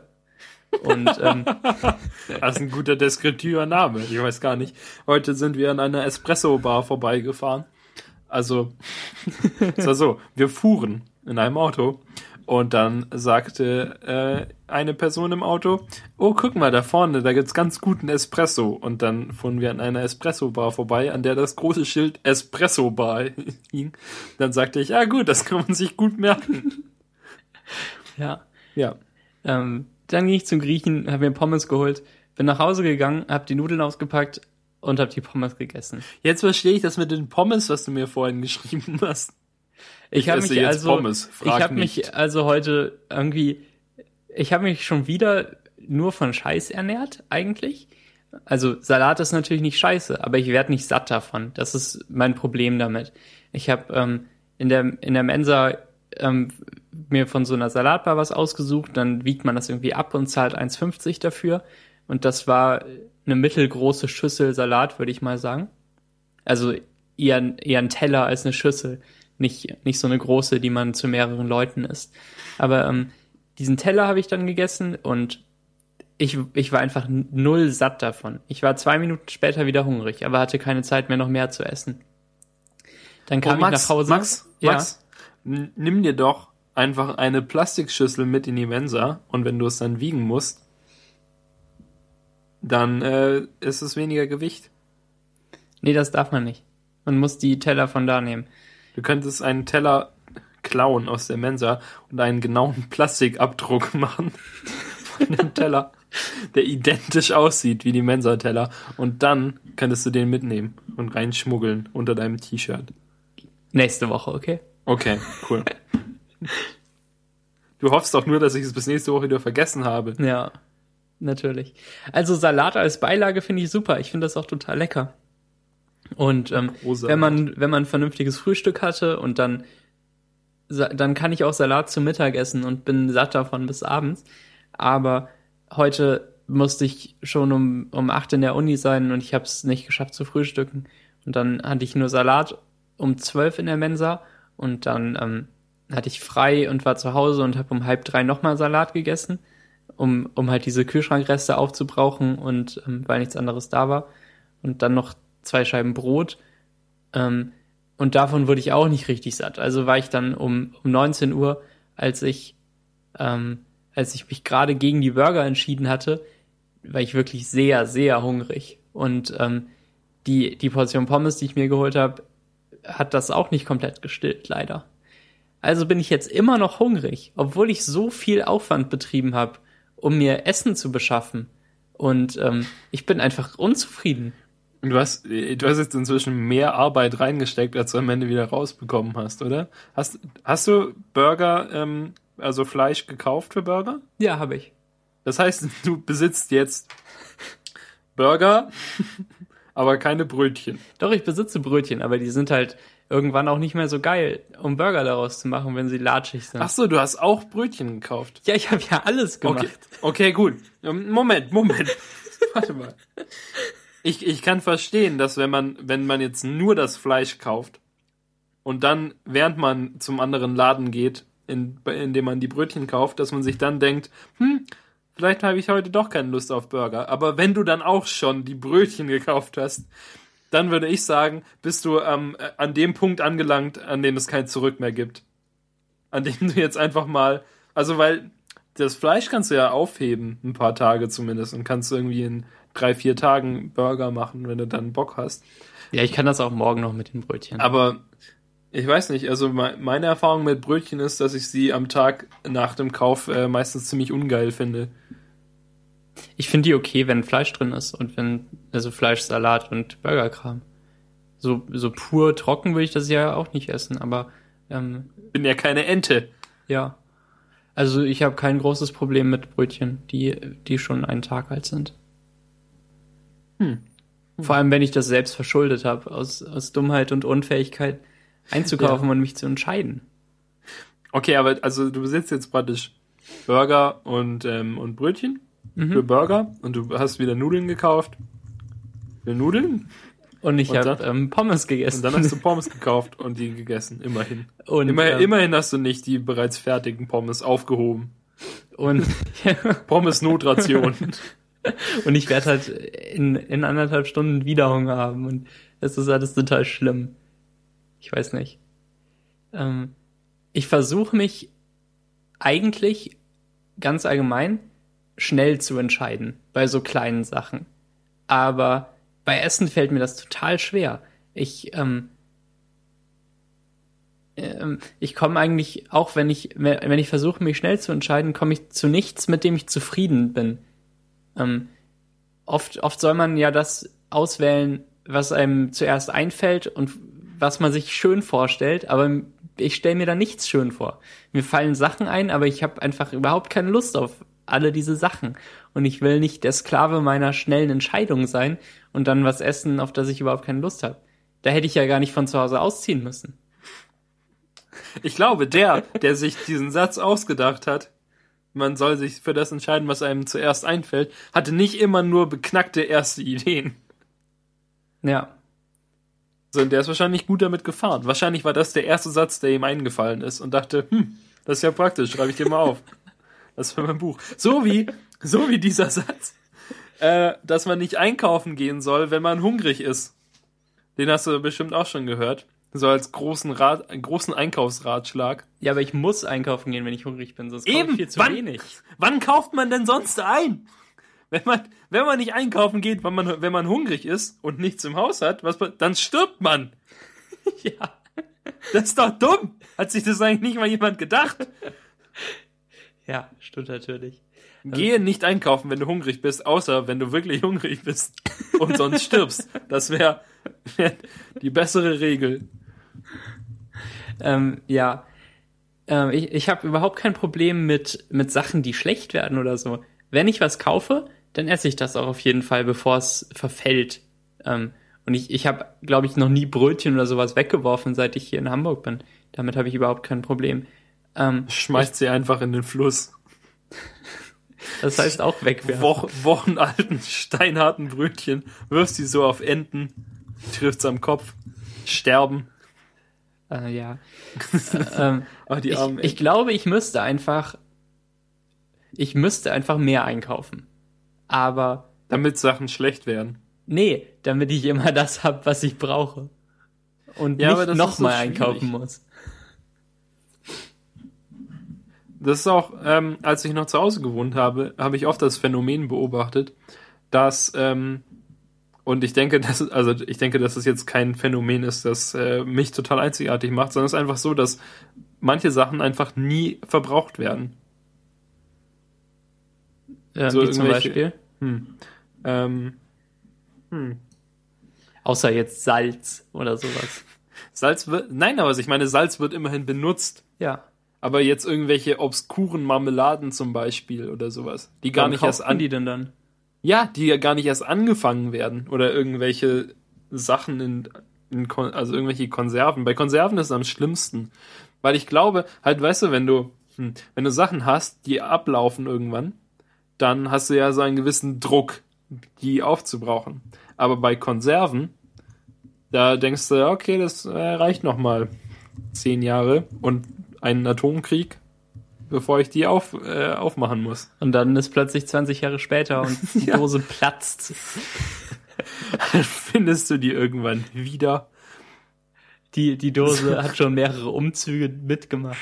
Und ähm, Das ist ein guter deskriptiver Name. Ich weiß gar nicht. Heute sind wir an einer Espresso-Bar vorbeigefahren. Also, es war so, wir fuhren in einem Auto und dann sagte äh, eine Person im Auto, oh, guck mal, da vorne, da gibt's ganz guten Espresso. Und dann fuhren wir an einer Espresso-Bar vorbei, an der das große Schild Espresso-Bar hing. Dann sagte ich, ja gut, das kann man sich gut merken. ja, Ja. ähm, dann ging ich zum Griechen, habe mir Pommes geholt, bin nach Hause gegangen, habe die Nudeln ausgepackt und habe die Pommes gegessen. Jetzt verstehe ich das mit den Pommes, was du mir vorhin geschrieben hast. Ich, habe esse mich also, Pommes, ich habe mich also heute irgendwie, ich habe mich schon wieder nur von Scheiß ernährt eigentlich. Also Salat ist natürlich nicht scheiße, aber ich werde nicht satt davon. Das ist mein Problem damit. Ich habe ähm, in der in der Mensa ähm, mir von so einer Salatbar was ausgesucht, dann wiegt man das irgendwie ab und zahlt 1,50 dafür. Und das war eine mittelgroße Schüssel Salat, würde ich mal sagen. Also eher, eher ein Teller als eine Schüssel. Nicht, nicht so eine große, die man zu mehreren Leuten isst. Aber ähm, diesen Teller habe ich dann gegessen und ich, ich war einfach null satt davon. Ich war zwei Minuten später wieder hungrig, aber hatte keine Zeit mehr, noch mehr zu essen. Dann kam Oh, Max, ich nach Hause. Max, ja. Max, nimm dir doch einfach eine Plastikschüssel mit in die Mensa und wenn du es dann wiegen musst, dann äh, ist es weniger Gewicht. Nee, das darf man nicht. Man muss die Teller von da nehmen. Du könntest einen Teller klauen aus der Mensa und einen genauen Plastikabdruck machen von dem Teller. der identisch aussieht wie die Mensa-Teller. Und dann könntest du den mitnehmen und reinschmuggeln unter deinem T-Shirt. Nächste Woche, okay? Okay, cool. Du hoffst doch nur, dass ich es bis nächste Woche wieder vergessen habe. Ja, natürlich. Also Salat als Beilage finde ich super. Ich finde das auch total lecker. Und ähm, Rosa. wenn man wenn man ein vernünftiges Frühstück hatte und dann dann kann ich auch Salat zum Mittag essen und bin satt davon bis abends. Aber heute musste ich schon um um acht in der Uni sein und ich habe es nicht geschafft zu frühstücken. Und dann hatte ich nur Salat um zwölf in der Mensa und dann ähm, hatte ich frei und war zu Hause und habe um halb drei nochmal Salat gegessen, um, um halt diese Kühlschrankreste aufzubrauchen und ähm, weil nichts anderes da war. Und dann noch zwei Scheiben Brot. Ähm, und davon wurde ich auch nicht richtig satt. Also war ich dann um, um 19 Uhr, als ich, ähm, als ich mich gerade gegen die Burger entschieden hatte, war ich wirklich sehr, sehr hungrig. Und ähm, die, die Portion Pommes, die ich mir geholt habe, hat das auch nicht komplett gestillt, leider. Also bin ich jetzt immer noch hungrig, obwohl ich so viel Aufwand betrieben habe, um mir Essen zu beschaffen. Und ähm, ich bin einfach unzufrieden. Und du hast, du hast jetzt inzwischen mehr Arbeit reingesteckt, als du am Ende wieder rausbekommen hast, oder? Hast, hast du Burger, ähm, also Fleisch gekauft für Burger? Ja, habe ich. Das heißt, du besitzt jetzt Burger, aber keine Brötchen. Doch, ich besitze Brötchen, aber die sind halt irgendwann auch nicht mehr so geil, um Burger daraus zu machen, wenn sie latschig sind. Ach so, du hast auch Brötchen gekauft. Ja, ich habe ja alles gemacht. Okay, okay, gut. Moment, Moment. Warte mal. Ich, ich kann verstehen, dass wenn man, wenn man jetzt nur das Fleisch kauft und dann, während man zum anderen Laden geht, in, in dem man die Brötchen kauft, dass man sich dann denkt, hm, vielleicht habe ich heute doch keine Lust auf Burger. Aber wenn du dann auch schon die Brötchen gekauft hast, dann würde ich sagen, bist du ähm, äh, an dem Punkt angelangt, an dem es kein Zurück mehr gibt. An dem du jetzt einfach mal, also weil das Fleisch kannst du ja aufheben, ein paar Tage zumindest, und kannst irgendwie in drei, vier Tagen Burger machen, wenn du dann Bock hast. Ja, ich kann das auch morgen noch mit den Brötchen. Aber ich weiß nicht, also me- meine Erfahrung mit Brötchen ist, dass ich sie am Tag nach dem Kauf äh, meistens ziemlich ungeil finde. Ich finde die okay, wenn Fleisch drin ist und wenn, also Fleisch, Salat und Burgerkram. So, so pur trocken würde ich das ja auch nicht essen, aber ähm, Bin ja keine Ente. ja. Also ich habe kein großes Problem mit Brötchen, die, die schon einen Tag alt sind. Hm. Vor allem, wenn ich das selbst verschuldet habe, aus, aus Dummheit und Unfähigkeit einzukaufen und mich zu entscheiden. Okay, aber also du besitzt jetzt praktisch Burger und, ähm, und Brötchen für Mhm. Burger und du hast wieder Nudeln gekauft. Für Nudeln? Und ich habe ähm, Pommes gegessen. Und dann hast du Pommes gekauft und die gegessen, immerhin. und, Immer, ähm, immerhin hast du nicht die bereits fertigen Pommes aufgehoben. und, Pommes Notration. und ich werde halt in, in anderthalb Stunden wieder Hunger haben und es ist alles total schlimm. Ich weiß nicht. Ähm, ich versuche mich eigentlich ganz allgemein schnell zu entscheiden bei so kleinen Sachen. Aber bei Essen fällt mir das total schwer. Ich, ähm, ähm, ich komme eigentlich, auch wenn ich, wenn ich versuche, mich schnell zu entscheiden, komme ich zu nichts, mit dem ich zufrieden bin. Ähm, oft, oft soll man ja das auswählen, was einem zuerst einfällt und was man sich schön vorstellt, aber ich stelle mir da nichts schön vor. Mir fallen Sachen ein, aber ich habe einfach überhaupt keine Lust auf alle diese Sachen. Und ich will nicht der Sklave meiner schnellen Entscheidung sein und dann was essen, auf das ich überhaupt keine Lust habe. Da hätte ich ja gar nicht von zu Hause ausziehen müssen. Ich glaube, der, der sich diesen Satz ausgedacht hat, man soll sich für das entscheiden, was einem zuerst einfällt, hatte nicht immer nur beknackte erste Ideen. Ja. Sondern der ist wahrscheinlich gut damit gefahren. Wahrscheinlich war das der erste Satz, der ihm eingefallen ist und dachte, hm, das ist ja praktisch, schreibe ich dir mal auf. Das für mein Buch. So wie, so wie dieser Satz, äh, dass man nicht einkaufen gehen soll, wenn man hungrig ist. Den hast du bestimmt auch schon gehört. So als großen Rat, großen Einkaufsratschlag. Ja, aber ich muss einkaufen gehen, wenn ich hungrig bin, sonst Eben, viel zu wann- wenig. Wann kauft man denn sonst ein? Wenn man, wenn man nicht einkaufen geht, wenn man, wenn man hungrig ist und nichts im Haus hat, was, dann stirbt man. Ja. Das ist doch dumm. Hat sich das eigentlich nicht mal jemand gedacht? Ja, stimmt natürlich. Gehe nicht einkaufen, wenn du hungrig bist, außer wenn du wirklich hungrig bist und sonst stirbst. Das wäre wär die bessere Regel. Ähm, ja. Ähm, ich ich habe überhaupt kein Problem mit, mit Sachen, die schlecht werden oder so. Wenn ich was kaufe, dann esse ich das auch auf jeden Fall, bevor es verfällt. Ähm, und ich, ich habe, glaube ich, noch nie Brötchen oder sowas weggeworfen, seit ich hier in Hamburg bin. Damit habe ich überhaupt kein Problem. Ähm, Schmeißt sie einfach in den Fluss. das heißt auch wegwerfen. Wochen, wochenalten, steinharten Brötchen, wirfst sie so auf Enden, trifft's am Kopf, sterben. Äh, ja. ähm, Ah, die ich, armen ich glaube, ich müsste einfach, ich müsste einfach mehr einkaufen. Aber Damit Sachen schlecht werden. nee, damit ich immer das hab, was ich brauche. Und Ja, nicht nochmal so einkaufen muss. Das ist auch, ähm, als ich noch zu Hause gewohnt habe, habe ich oft das Phänomen beobachtet, dass, ähm, und ich denke, dass, also ich denke, dass es jetzt kein Phänomen ist, das äh, mich total einzigartig macht, sondern es ist einfach so, dass manche Sachen einfach nie verbraucht werden. Äh, So wie zum Beispiel. Hm. Ähm, hm. Außer jetzt Salz oder sowas. Salz wird, nein, aber ich meine, Salz wird immerhin benutzt. Ja. Aber jetzt irgendwelche obskuren Marmeladen zum Beispiel oder sowas, die gar Wann nicht erst an, die denn dann? ja, die ja gar nicht erst angefangen werden oder irgendwelche Sachen in, in Kon also irgendwelche Konserven. Bei Konserven ist es am schlimmsten, weil ich glaube, halt, weißt du, wenn du hm, wenn du Sachen hast, die ablaufen irgendwann, dann hast du ja so einen gewissen Druck, die aufzubrauchen. Aber bei Konserven, da denkst du, okay, das äh, reicht noch mal zehn Jahre und einen Atomkrieg, bevor ich die auf, äh, aufmachen muss. Und dann ist plötzlich 20 Jahre später und die Ja. Dose platzt. Dann findest du die irgendwann wieder. Die, die Dose hat schon mehrere Umzüge mitgemacht.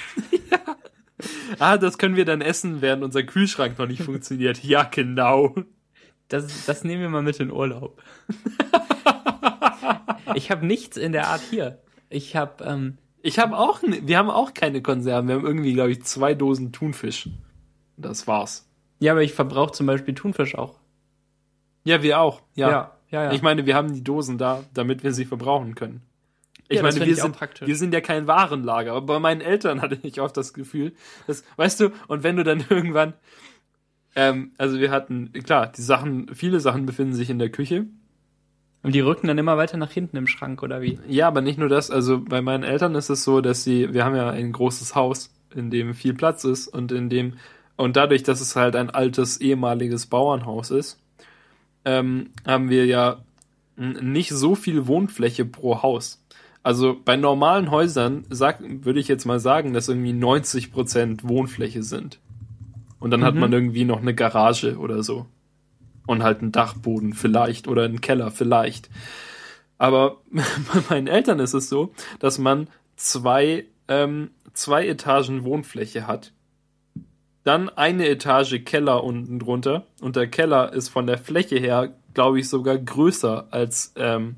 Ah, das können wir dann essen, während unser Kühlschrank noch nicht funktioniert. Ja, genau. Das, das nehmen wir mal mit in Urlaub. ich habe nichts in der Art hier. Ich habe, ähm, Ich habe auch, wir haben auch keine Konserven. Wir haben irgendwie, glaube ich, zwei Dosen Thunfisch. Das war's. ja, aber ich verbrauche zum Beispiel Thunfisch auch. Ja, wir auch. Ja. ja, ja. ja. Ich meine, wir haben die Dosen da, damit wir sie verbrauchen können. Ich Ja, meine, wir ich sind, wir sind ja kein Warenlager, aber bei meinen Eltern hatte ich oft das Gefühl, dass, weißt du, und wenn du dann irgendwann, ähm, also wir hatten, klar, die Sachen, viele Sachen befinden sich in der Küche, und die rücken dann immer weiter nach hinten im Schrank, oder wie? Ja, aber nicht nur das. Also bei meinen Eltern ist es so, dass sie, wir haben ja ein großes Haus, in dem viel Platz ist und in dem, und dadurch, dass es halt ein altes ehemaliges Bauernhaus ist, ähm, haben wir ja nicht so viel Wohnfläche pro Haus. Also bei normalen Häusern sag, würde ich jetzt mal sagen, dass irgendwie 90 Prozent Wohnfläche sind. Und dann hat Mhm. man irgendwie noch eine Garage oder so. Und halt einen Dachboden vielleicht oder einen Keller vielleicht. Aber bei meinen Eltern ist es so, dass man zwei, ähm, zwei Etagen Wohnfläche hat. Dann eine Etage Keller unten drunter. Und der Keller ist von der Fläche her, glaube ich, sogar größer als, ähm,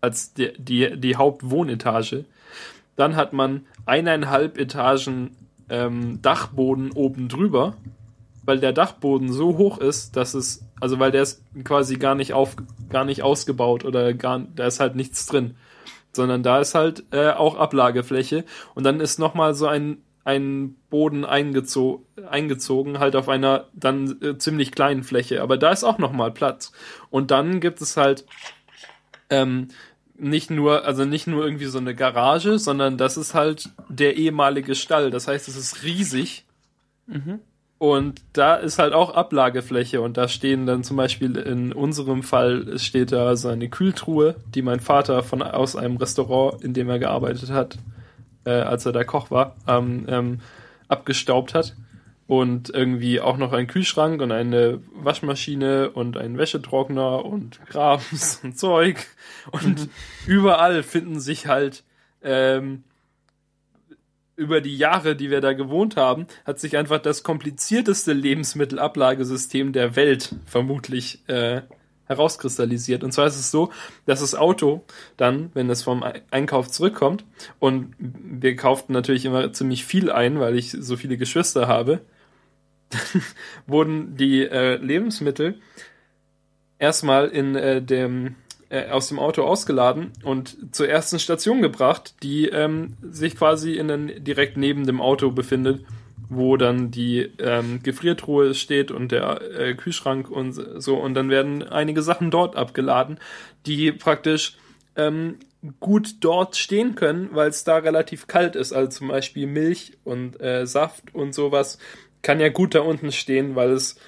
als die, die, die Hauptwohnetage. Dann hat man eineinhalb Etagen ähm, Dachboden oben drüber, weil der Dachboden so hoch ist, dass es, also weil der ist quasi gar nicht auf, gar nicht ausgebaut oder gar, da ist halt nichts drin, sondern da ist halt äh, auch Ablagefläche. Und dann ist noch mal so ein ein Boden eingezo eingezogen, halt auf einer dann äh, ziemlich kleinen Fläche, aber da ist auch noch mal Platz. Und dann gibt es halt ähm, nicht nur, also nicht nur irgendwie so eine Garage, sondern das ist halt der ehemalige Stall. Das heißt, es ist riesig. Und da ist halt auch Ablagefläche und da stehen dann zum Beispiel in unserem Fall steht da so eine Kühltruhe, die mein Vater von aus einem Restaurant, in dem er gearbeitet hat, äh, als er da Koch war, ähm, ähm, abgestaubt hat. Und irgendwie auch noch ein Kühlschrank und eine Waschmaschine und ein Wäschetrockner und Grabens und Zeug. Und überall finden sich halt ähm, über die Jahre, die wir da gewohnt haben, hat sich einfach das komplizierteste Lebensmittelablagesystem der Welt vermutlich äh, herauskristallisiert. Und zwar ist es so, dass das Auto dann, wenn es vom Ei- Einkauf zurückkommt, und wir kauften natürlich immer ziemlich viel ein, weil ich so viele Geschwister habe, wurden die äh, Lebensmittel erstmal in äh, dem äh, aus dem Auto ausgeladen und zur ersten Station gebracht, die ähm, sich quasi in den, direkt neben dem Auto befindet, wo dann die ähm, Gefriertruhe steht und der äh, Kühlschrank und so. Und dann werden einige Sachen dort abgeladen, die praktisch ähm, gut dort stehen können, weil es da relativ kalt ist. Also zum Beispiel Milch und äh, Saft und sowas kann ja gut da unten stehen, weil es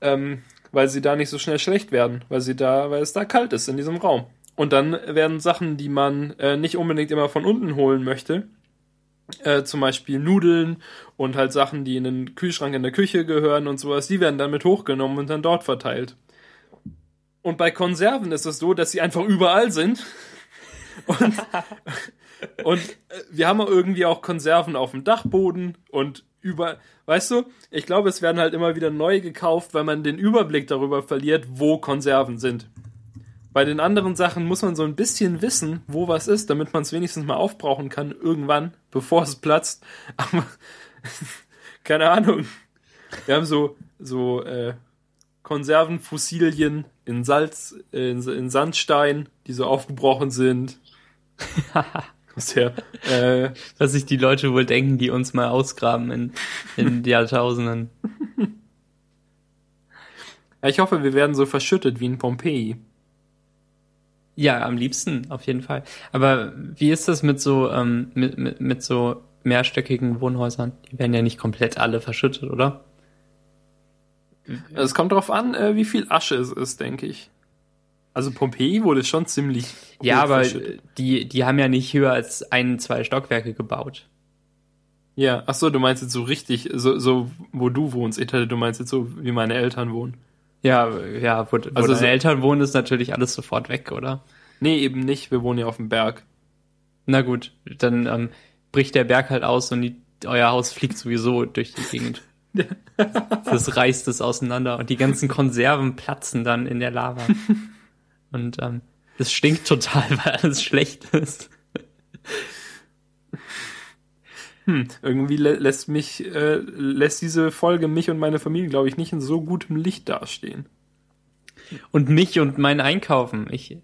ähm, weil sie da nicht so schnell schlecht werden, weil sie da, weil es da kalt ist in diesem Raum. Und dann werden Sachen, die man äh, nicht unbedingt immer von unten holen möchte, äh, zum Beispiel Nudeln und halt Sachen, die in den Kühlschrank in der Küche gehören und sowas, die werden dann mit hochgenommen und dann dort verteilt. Und bei Konserven ist es so, dass sie einfach überall sind. Und, und äh, wir haben irgendwie auch Konserven auf dem Dachboden und über, weißt du, ich glaube, es werden halt immer wieder neu gekauft, weil man den Überblick darüber verliert, wo Konserven sind. Bei den anderen Sachen muss man so ein bisschen wissen, wo was ist, damit man es wenigstens mal aufbrauchen kann, irgendwann, bevor es platzt. Aber keine Ahnung. Wir haben so, so äh, Konservenfossilien in Salz, äh, in, in Sandstein, die so aufgebrochen sind. Sehr, äh, Was sich die Leute wohl denken, die uns mal ausgraben in, in Jahrtausenden. Ja, ich hoffe, wir werden so verschüttet wie in Pompeji. Ja, am liebsten, auf jeden Fall. Aber wie ist das mit so, ähm, mit, mit, mit so mehrstöckigen Wohnhäusern? Die werden ja nicht komplett alle verschüttet, oder? Es kommt darauf an, äh, wie viel Asche es ist, denke ich. Also Pompeji wurde schon ziemlich. Ja, aber die, die haben ja nicht höher als ein, zwei Stockwerke gebaut. Ja, ach so, du meinst jetzt so richtig, so, so wo du wohnst. Dachte, du meinst jetzt so, wie meine Eltern wohnen. Ja, ja, wo, wo also deine so, Eltern wohnen, ist natürlich alles sofort weg, oder? Nee, eben nicht. Wir wohnen ja auf dem Berg. Na gut, dann ähm, bricht der Berg halt aus und die, euer Haus fliegt sowieso durch die Gegend. das reißt es auseinander und die ganzen Konserven platzen dann in der Lava. Und ähm, es stinkt total, weil alles schlecht ist. Hm, irgendwie lä lässt mich, äh, lässt diese Folge mich und meine Familie, glaube ich, nicht in so gutem Licht dastehen. Und mich und mein Einkaufen. Ich,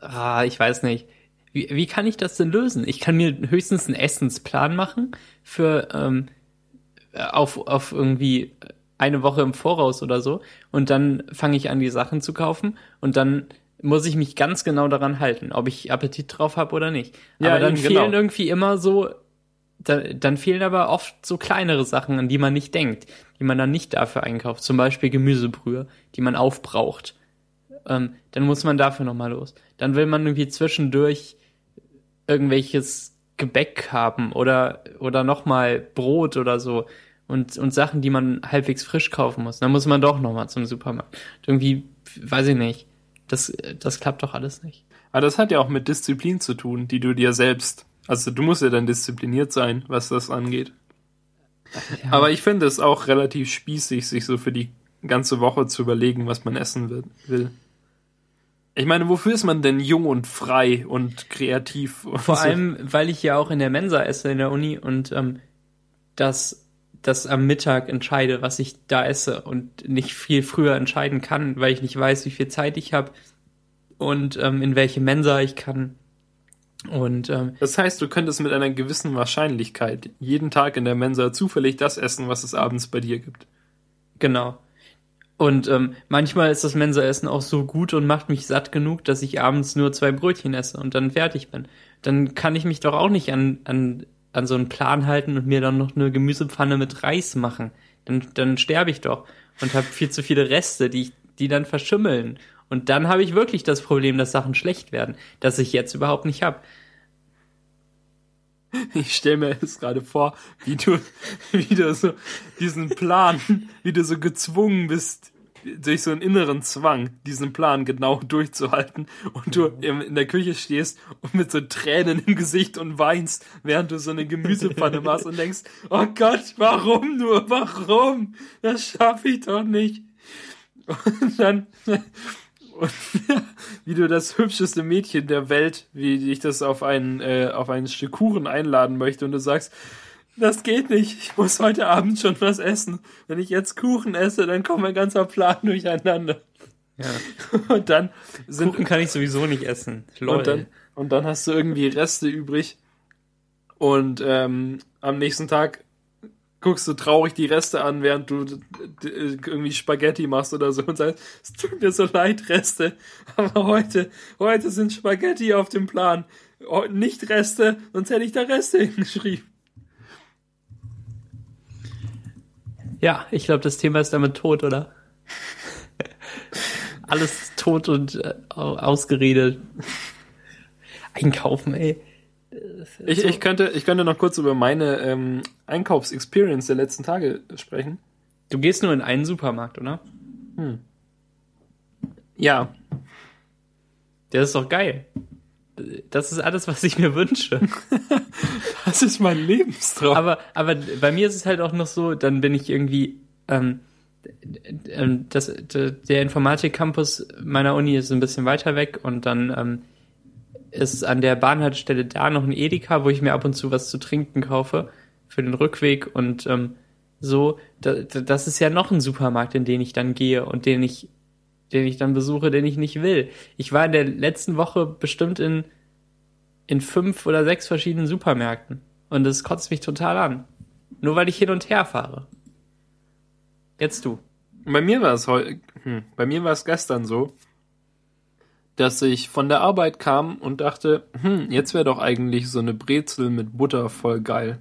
ah, ich weiß nicht. Wie, wie kann ich das denn lösen? Ich kann mir höchstens einen Essensplan machen für ähm, auf, auf irgendwie eine Woche im Voraus oder so. Und dann fange ich an, die Sachen zu kaufen. Und dann muss ich mich ganz genau daran halten, ob ich Appetit drauf habe oder nicht. Ja, aber dann eben, fehlen genau. irgendwie immer so, da, dann fehlen aber oft so kleinere Sachen, an die man nicht denkt, die man dann nicht dafür einkauft. Zum Beispiel Gemüsebrühe, die man aufbraucht. Ähm, dann muss man dafür nochmal los. Dann will man irgendwie zwischendurch irgendwelches Gebäck haben oder, oder nochmal Brot oder so und, und Sachen, die man halbwegs frisch kaufen muss. Dann muss man doch nochmal zum Supermarkt. Irgendwie, weiß ich nicht das, das klappt doch alles nicht. Aber das hat ja auch mit Disziplin zu tun, die du dir selbst, also du musst ja dann diszipliniert sein, was das angeht. Ja. Aber ich finde es auch relativ spießig, sich so für die ganze Woche zu überlegen, was man essen will. Ich meine, wofür ist man denn jung und frei und kreativ? Und Vor so? allem, weil ich ja auch in der Mensa esse in der Uni und ähm, das das am Mittag entscheide, was ich da esse und nicht viel früher entscheiden kann, weil ich nicht weiß, wie viel Zeit ich habe und ähm, in welche Mensa ich kann. Und ähm, das heißt, du könntest mit einer gewissen Wahrscheinlichkeit jeden Tag in der Mensa zufällig das essen, was es abends bei dir gibt. Genau. Und ähm, manchmal ist das Mensaessen auch so gut und macht mich satt genug, dass ich abends nur zwei Brötchen esse und dann fertig bin. Dann kann ich mich doch auch nicht an, an an so einen Plan halten und mir dann noch eine Gemüsepfanne mit Reis machen. Dann, dann sterbe ich doch und habe viel zu viele Reste, die, die dann verschimmeln. Und dann habe ich wirklich das Problem, dass Sachen schlecht werden, das ich jetzt überhaupt nicht habe. Ich stelle mir jetzt gerade vor, wie du, wie du so diesen Plan, wie du so gezwungen bist, durch so einen inneren Zwang, diesen Plan genau durchzuhalten und du in der Küche stehst und mit so Tränen im Gesicht und weinst, während du so eine Gemüsepfanne machst und denkst, oh Gott, warum nur, warum? Das schaffe ich doch nicht. Und dann, und wie du das hübscheste Mädchen der Welt, wie dich das auf ein, äh, auf ein Stück Kuchen einladen möchte und du sagst, das geht nicht. Ich muss heute Abend schon was essen. Wenn ich jetzt Kuchen esse, dann kommt mein ganzer Plan durcheinander. Ja. Und dann sind Kuchen kann ich sowieso nicht essen. Lol. und dann, und dann hast du irgendwie Reste übrig. Und ähm, am nächsten Tag guckst du traurig die Reste an, während du irgendwie Spaghetti machst oder so und sagst, es tut mir so leid, Reste. Aber heute, heute sind Spaghetti auf dem Plan. Nicht Reste, sonst hätte ich da Reste hingeschrieben. Ja, ich glaube, das Thema ist damit tot, oder? Alles tot und äh, au- ausgeredet. Einkaufen, ey. Ich, ich, könnte, ich könnte noch kurz über meine ähm, Einkaufsexperience der letzten Tage sprechen. Du gehst nur in einen Supermarkt, oder? Ja, Der ist doch geil. Das ist alles, was ich mir wünsche. das ist mein Lebenstraum. aber, aber bei mir ist es halt auch noch so, dann bin ich irgendwie, ähm, ähm, das, der Informatik-Campus meiner Uni ist ein bisschen weiter weg und dann ähm, ist an der Bahnhaltestelle da noch ein Edeka, wo ich mir ab und zu was zu trinken kaufe für den Rückweg und ähm, so, da, da- das ist ja noch ein Supermarkt, in den ich dann gehe und den ich, den ich dann besuche, den ich nicht will. Ich war in der letzten Woche bestimmt in, in fünf oder sechs verschiedenen Supermärkten und das kotzt mich total an. Nur weil ich hin und her fahre. Jetzt du. Bei mir war es heute, hm, bei mir war es gestern so, dass ich von der Arbeit kam und dachte, hm, jetzt wäre doch eigentlich so eine Brezel mit Butter voll geil.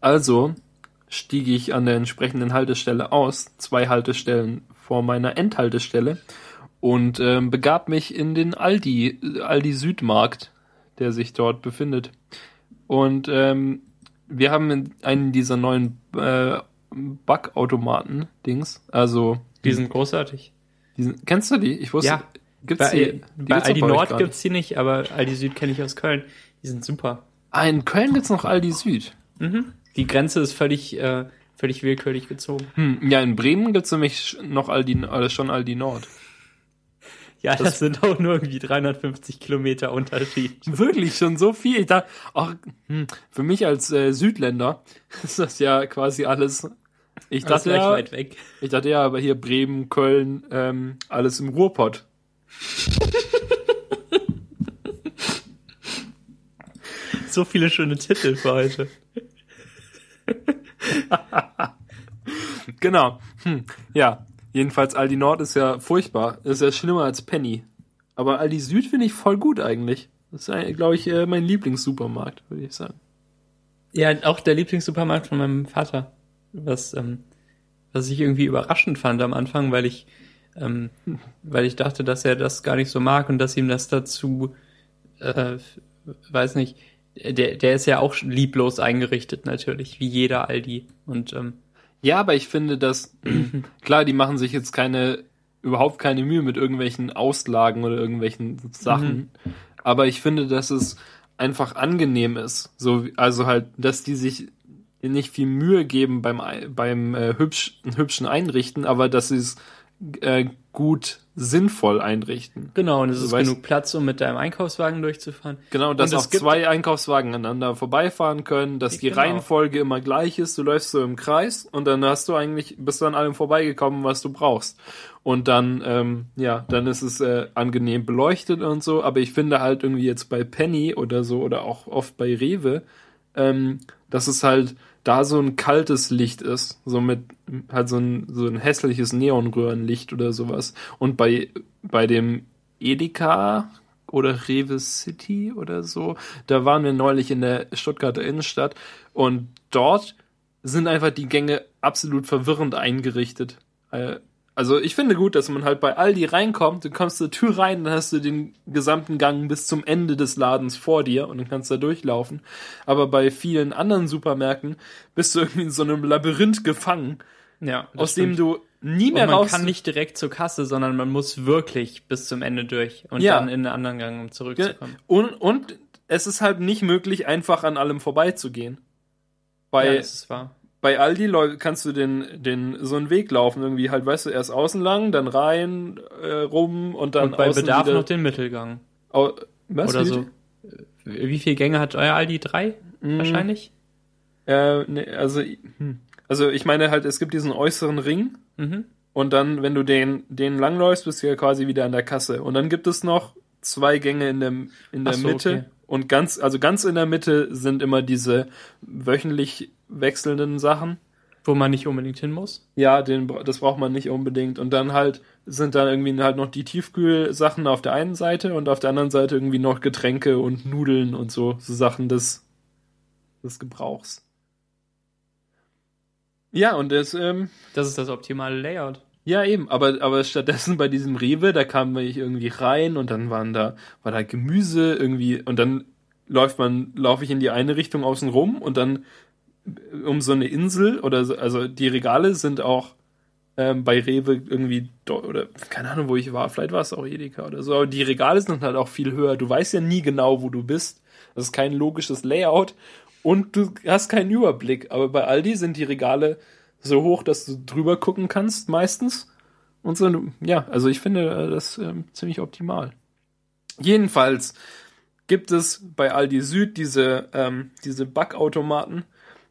Also stieg ich an der entsprechenden Haltestelle aus, zwei Haltestellen vor meiner Endhaltestelle und ähm, begab mich in den Aldi, Aldi Südmarkt, der sich dort befindet. Und ähm, wir haben in- einen dieser neuen äh, Backautomaten-Dings. Also, Die sind großartig. diesen, kennst du die? Ich wusste, Ja. gibt's Bei, die? bei gibt's Aldi Nord gar gibt's die nicht, aber Aldi Süd kenne ich aus Köln. Die sind super. Ah, in Köln gibt's noch Aldi Süd. Mhm. Die Grenze ist völlig, äh, völlig willkürlich gezogen. Hm, ja, in Bremen gibt's nämlich sch- noch Aldi, äh, schon Aldi Nord. Ja, das, sind auch nur irgendwie 350 Kilometer Unterschied. Wirklich schon so viel. Ich dachte, ach, hm, für mich als äh, Südländer ist das ja quasi alles. Ich Das dachte ja, weit weg. ich dachte ja, aber hier Bremen, Köln, ähm, alles im Ruhrpott. So viele schöne Titel für heute. Genau. Hm. Ja, jedenfalls Aldi Nord ist ja furchtbar. Ist ja schlimmer als Penny. Aber Aldi Süd finde ich voll gut eigentlich. Das ist, glaube ich, äh, mein Lieblingssupermarkt, würde ich sagen. Ja, auch der Lieblingssupermarkt von meinem Vater. Was, ähm, was ich irgendwie überraschend fand am Anfang, weil ich, ähm, weil ich dachte, dass er das gar nicht so mag und dass ihm das dazu, äh, weiß nicht, der, der ist ja auch lieblos eingerichtet natürlich, wie jeder Aldi. Und ähm, Ja, aber ich finde, dass, klar, die machen sich jetzt keine, überhaupt keine Mühe mit irgendwelchen Auslagen oder irgendwelchen Sachen. Aber ich finde, dass es einfach angenehm ist. So, wie- also halt, dass die sich nicht viel Mühe geben beim, Ei- beim äh, hübsch, hübschen Einrichten, aber dass sie es äh, gut sinnvoll einrichten. genau, und es ist weißt- genug Platz, um mit deinem Einkaufswagen durchzufahren. Genau, dass auch zwei Einkaufswagen aneinander vorbeifahren können, dass die Genau. Reihenfolge immer gleich ist. Du läufst so im Kreis und dann hast du eigentlich, bist du an allem vorbeigekommen, was du brauchst. Und dann, ähm, ja, dann ist es äh, angenehm beleuchtet und so. Aber ich finde halt irgendwie jetzt bei Penny oder so oder auch oft bei Rewe, ähm, dass es halt da so ein kaltes Licht ist, so mit halt so ein, so ein hässliches Neonröhrenlicht oder sowas. Und bei, bei dem Edeka oder Rewe City oder so, da waren wir neulich in der Stuttgarter Innenstadt und dort sind einfach die Gänge absolut verwirrend eingerichtet. Also ich finde gut, dass man halt bei Aldi reinkommt, du kommst zur Tür rein, dann hast du den gesamten Gang bis zum Ende des Ladens vor dir und dann kannst du da durchlaufen. Aber bei vielen anderen Supermärkten bist du irgendwie in so einem Labyrinth gefangen, Ja, aus dem stimmt. du nie Und mehr man raus... kann nicht direkt zur Kasse, sondern man muss wirklich bis zum Ende durch und Ja. dann in einen anderen Gang, um zurückzukommen. und, und es ist halt nicht möglich, einfach an allem vorbeizugehen. Bei, ja, das ist wahr. Bei Aldi kannst du den, den, so einen Weg laufen, irgendwie halt, weißt du, erst außen lang, dann rein, äh, rum und dann Und bei außen Bedarf wieder, noch den Mittelgang. au, was, Oder wie- so. Wie viele Gänge hat euer Aldi? Drei? Mm, Wahrscheinlich? Äh, ne, also, hm. also ich meine halt, es gibt diesen äußeren Ring Mhm. und dann, wenn du den, den langläufst, bist du ja quasi wieder an der Kasse. Und dann gibt es noch zwei Gänge in der, in der so, Mitte. okay. Und ganz, also ganz in der Mitte sind immer diese wöchentlich wechselnden Sachen. Wo man nicht unbedingt hin muss. Ja, den, das braucht man nicht unbedingt. Und dann halt sind dann irgendwie halt noch die Tiefkühlsachen auf der einen Seite und auf der anderen Seite irgendwie noch Getränke und Nudeln und so, so Sachen des, des Gebrauchs. Ja, und das, ähm, Das ist das optimale Layout. ja eben, aber, aber stattdessen bei diesem Rewe, da kam ich irgendwie rein und dann waren da, war da Gemüse irgendwie und dann läuft man, laufe ich in die eine Richtung außen rum und dann um so eine Insel oder so, also die Regale sind auch ähm, bei Rewe irgendwie oder keine Ahnung, wo ich war, vielleicht war es auch Edeka oder so, aber die Regale sind halt auch viel höher. Du weißt ja nie genau, wo du bist. Das ist kein logisches Layout und du hast keinen Überblick. Aber bei Aldi sind die Regale so hoch, dass du drüber gucken kannst meistens. Und so, ja, also ich finde äh, das ähm, ziemlich optimal. Jedenfalls gibt es bei Aldi Süd diese, ähm, diese Backautomaten.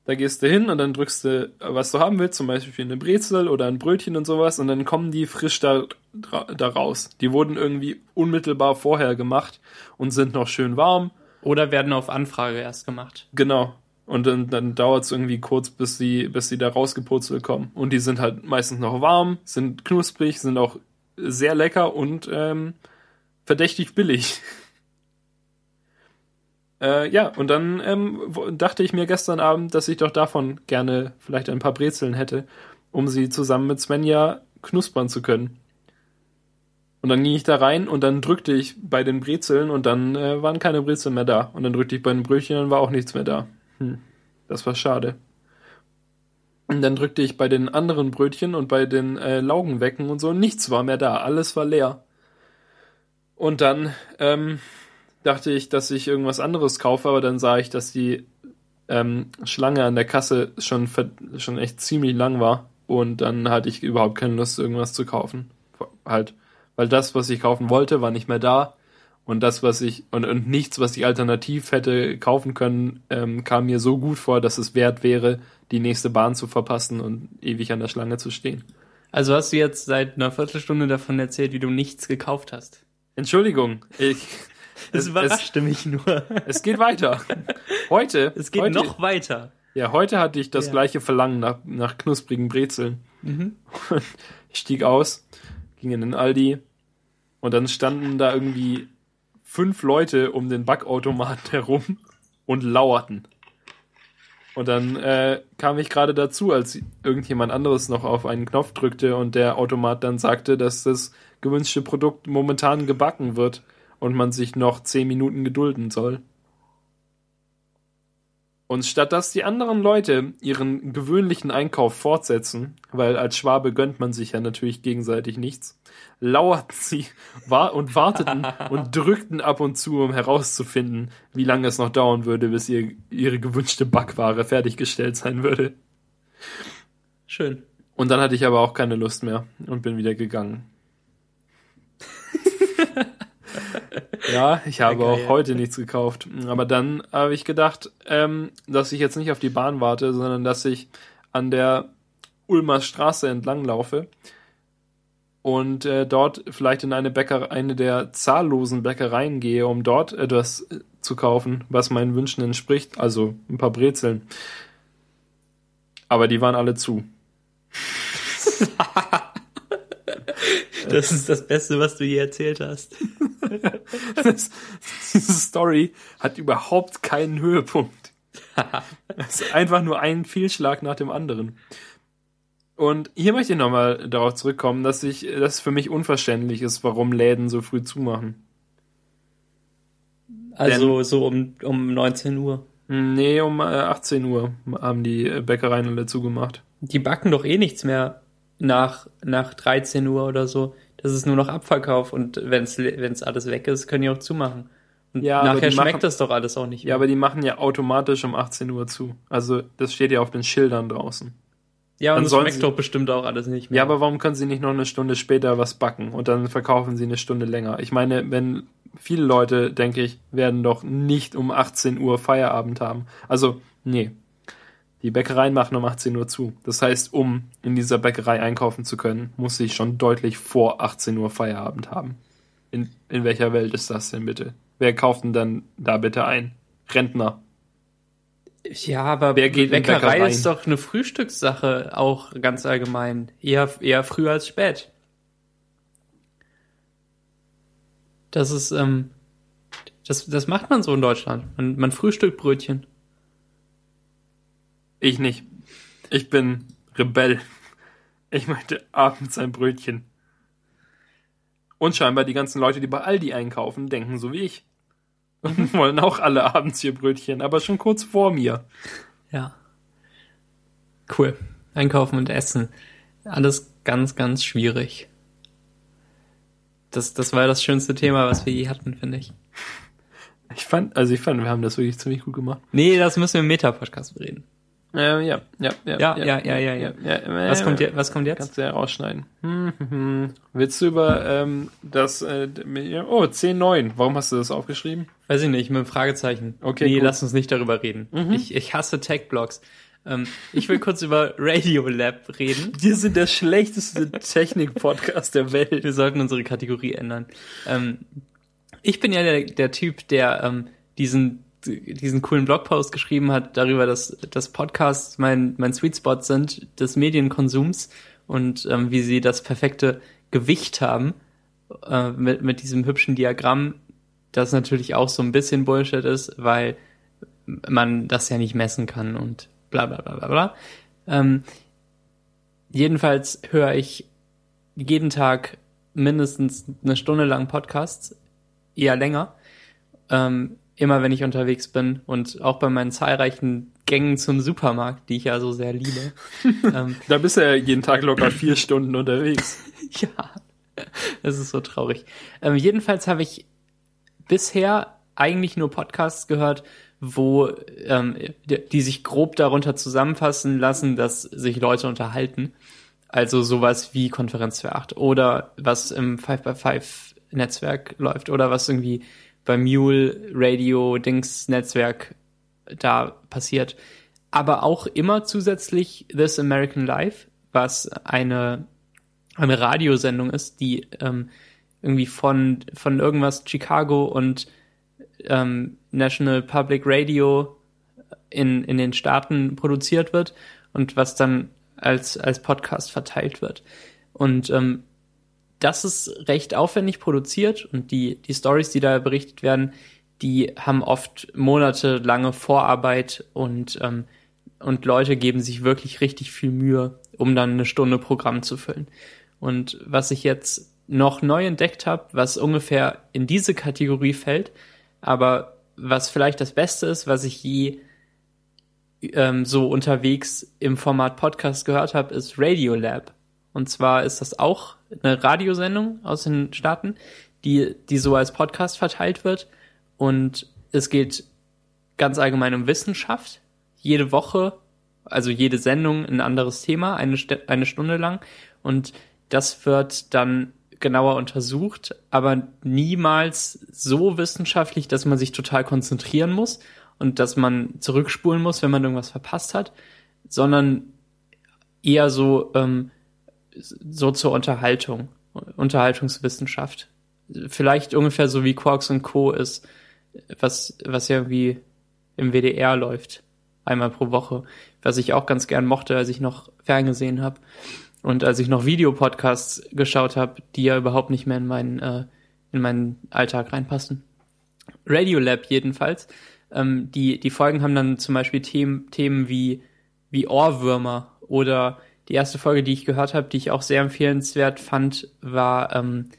Da gehst du hin und dann drückst du, was du haben willst, zum Beispiel eine Brezel oder ein Brötchen und sowas, und dann kommen die frisch da, da raus. Die wurden irgendwie unmittelbar vorher gemacht und sind noch schön warm. Oder werden auf Anfrage erst gemacht. Genau. Und dann, dann dauert es irgendwie kurz, bis sie, bis sie da rausgepurzelt kommen. Und die sind halt meistens noch warm, sind knusprig, sind auch sehr lecker und ähm, verdächtig billig. äh, ja, und dann ähm, dachte ich mir gestern Abend, dass ich doch davon gerne vielleicht ein paar Brezeln hätte, um sie zusammen mit Svenja knuspern zu können. Und dann ging ich da rein und dann drückte ich bei den Brezeln und dann äh, waren keine Brezeln mehr da. Und dann drückte ich bei den Brötchen und war auch nichts mehr da. Hm, das war schade. Und dann drückte ich bei den anderen Brötchen und bei den äh, Laugenwecken und so, nichts war mehr da, alles war leer. Und dann ähm, dachte ich, dass ich irgendwas anderes kaufe, aber dann sah ich, dass die ähm, Schlange an der Kasse schon, schon echt ziemlich lang war. Und dann hatte ich überhaupt keine Lust, irgendwas zu kaufen. Halt, weil das, was ich kaufen wollte, war nicht mehr da. Und das, was ich, und, und nichts, was ich alternativ hätte kaufen können, ähm, kam mir so gut vor, dass es wert wäre, die nächste Bahn zu verpassen und ewig an der Schlange zu stehen. Also hast du jetzt seit einer Viertelstunde davon erzählt, wie du nichts gekauft hast. Entschuldigung, ich, Das es, überraschte mich nur. es geht weiter. Heute, Es geht heute, noch weiter. Ja, heute hatte ich das Ja. gleiche Verlangen nach, nach knusprigen Brezeln. Mhm. Ich stieg aus, ging in den Aldi und dann standen da irgendwie fünf Leute um den Backautomaten herum und lauerten. Und dann äh, kam ich gerade dazu, als irgendjemand anderes noch auf einen Knopf drückte und der Automat dann sagte, dass das gewünschte Produkt momentan gebacken wird und man sich noch zehn Minuten gedulden soll. Und statt dass die anderen Leute ihren gewöhnlichen Einkauf fortsetzen, weil als Schwabe gönnt man sich ja natürlich gegenseitig nichts, lauerten sie und warteten und drückten ab und zu, um herauszufinden, wie lange es noch dauern würde, bis ihr, ihre gewünschte Backware fertiggestellt sein würde. Schön. Und dann hatte ich aber auch keine Lust mehr und bin wieder gegangen. Ja, ich habe Geil. auch heute nichts gekauft. Aber dann habe ich gedacht, ähm, dass ich jetzt nicht auf die Bahn warte, sondern dass ich an der Ulmer Straße entlang laufe und äh, dort vielleicht in eine Bäcker eine der zahllosen Bäckereien gehe, um dort etwas zu kaufen, was meinen Wünschen entspricht, also ein paar Brezeln. Aber die waren alle zu. Das ist das Beste, was du je erzählt hast. Das, diese Story hat überhaupt keinen Höhepunkt. Es ist einfach nur ein Fehlschlag nach dem anderen. Und hier möchte ich nochmal darauf zurückkommen, dass ich, dass es für mich unverständlich ist, warum Läden so früh zumachen. Also so um, um 19 Uhr. Nee, um äh, 18 Uhr haben die äh, Bäckereien alle zugemacht. Die backen doch eh nichts mehr nach, nach 13 Uhr oder so. Das ist nur noch Abverkauf und wenn's wenn's alles weg ist, können die auch zumachen. Und Ja, nachher schmeckt machen- das doch alles auch nicht Ja, aber die machen ja automatisch um 18 Uhr zu. Also das steht ja auf den Schildern draußen. ja, dann und es sollen schmeckt sie- doch bestimmt auch alles nicht mehr. Ja, aber warum können sie nicht noch eine Stunde später was backen und dann verkaufen sie eine Stunde länger? Ich meine, wenn viele Leute, denke ich, werden doch nicht um 18 Uhr Feierabend haben. Also, nee. Die Bäckereien machen um 18 Uhr zu. Das heißt, um in dieser Bäckerei einkaufen zu können, muss ich schon deutlich vor 18 Uhr Feierabend haben. In, in welcher Welt ist das denn bitte? Wer kauft denn dann da bitte ein? Rentner. Ja, aber Wer geht Bäckerei Bäckereien? ist doch eine Frühstückssache auch ganz allgemein. Eher, eher früh als spät. Das ist, ähm, das, das macht man so in Deutschland. Man, man frühstückt Brötchen. Ich nicht. Ich bin Rebell. Ich möchte abends ein Brötchen. Und scheinbar die ganzen Leute, die bei Aldi einkaufen, denken so wie ich. Und wollen auch alle abends ihr Brötchen, aber schon kurz vor mir. Ja. Cool. Einkaufen und Essen. Alles ganz, ganz schwierig. Das, das war das schönste Thema, was wir je hatten, finde ich. Ich fand, also ich fand, wir haben das wirklich ziemlich gut gemacht. Nee, das müssen wir im Meta-Podcast bereden. Ähm, ja, ja, ja, Ja, ja, ja, ja, ja. ja, Was kommt, was kommt jetzt? Kannst du ja rausschneiden. Hm, hm, hm. Willst du über ähm, das, äh, oh, 10.9. Warum hast du das aufgeschrieben? Weiß ich nicht, mit einem Fragezeichen. Okay, Nee, gut. lass uns nicht darüber reden. Ich, ich hasse Tech-Blogs. Ähm, ich will kurz über Radiolab reden. Wir sind der schlechteste Technik-Podcast der Welt. Wir sollten unsere Kategorie ändern. Ähm, ich bin ja der, der Typ, der ähm, diesen diesen coolen Blogpost geschrieben hat darüber, dass, dass Podcasts mein, mein Sweet Spot sind des Medienkonsums und ähm, wie sie das perfekte Gewicht haben äh, mit, mit diesem hübschen Diagramm, das natürlich auch so ein bisschen Bullshit ist, weil man das ja nicht messen kann und bla bla bla bla bla. Ähm, jedenfalls höre ich jeden Tag mindestens eine Stunde lang Podcasts, eher länger. Ähm, immer wenn ich unterwegs bin und auch bei meinen zahlreichen Gängen zum Supermarkt, die ich ja so sehr liebe. ähm, Da bist du ja jeden Tag locker vier Stunden unterwegs. ja, das ist so traurig. Ähm, jedenfalls habe ich bisher eigentlich nur Podcasts gehört, wo ähm, die, die sich grob darunter zusammenfassen lassen, dass sich Leute unterhalten. Also sowas wie Konferenz für 8 oder was im 5x5 Netzwerk läuft oder was irgendwie beim Mule Radio Dings Netzwerk da passiert. Aber auch immer zusätzlich This American Life, was eine, eine Radiosendung ist, die ähm, irgendwie von, von irgendwas Chicago und ähm, National Public Radio in, in den Staaten produziert wird und was dann als, als Podcast verteilt wird. Und ähm, das ist recht aufwendig produziert und die, die Stories, die da berichtet werden, die haben oft monatelange Vorarbeit und, ähm, und Leute geben sich wirklich richtig viel Mühe, um dann eine Stunde Programm zu füllen. Und was ich jetzt noch neu entdeckt habe, was ungefähr in diese Kategorie fällt, aber was vielleicht das Beste ist, was ich je ähm, so unterwegs im Format Podcast gehört habe, ist Radiolab. Und zwar ist das auch eine Radiosendung aus den Staaten, die, die so als Podcast verteilt wird. Und es geht ganz allgemein um Wissenschaft. Jede Woche, also jede Sendung ein anderes Thema, eine, eine Stunde lang. Und das wird dann genauer untersucht, aber niemals so wissenschaftlich, dass man sich total konzentrieren muss und dass man zurückspulen muss, wenn man irgendwas verpasst hat, sondern eher so, ähm, so zur Unterhaltung, Unterhaltungswissenschaft. Vielleicht ungefähr so wie Quarks und Co. ist, was, was ja irgendwie im WDR läuft, einmal pro Woche, was ich auch ganz gern mochte, als ich noch ferngesehen habe. Und als ich noch Videopodcasts geschaut habe, die ja überhaupt nicht mehr in meinen, äh, in meinen Alltag reinpassen. Radiolab jedenfalls. Ähm, die, die Folgen haben dann zum Beispiel Themen, Themen wie, wie Ohrwürmer oder die erste Folge, die ich gehört habe, die ich auch sehr empfehlenswert fand, war ähm,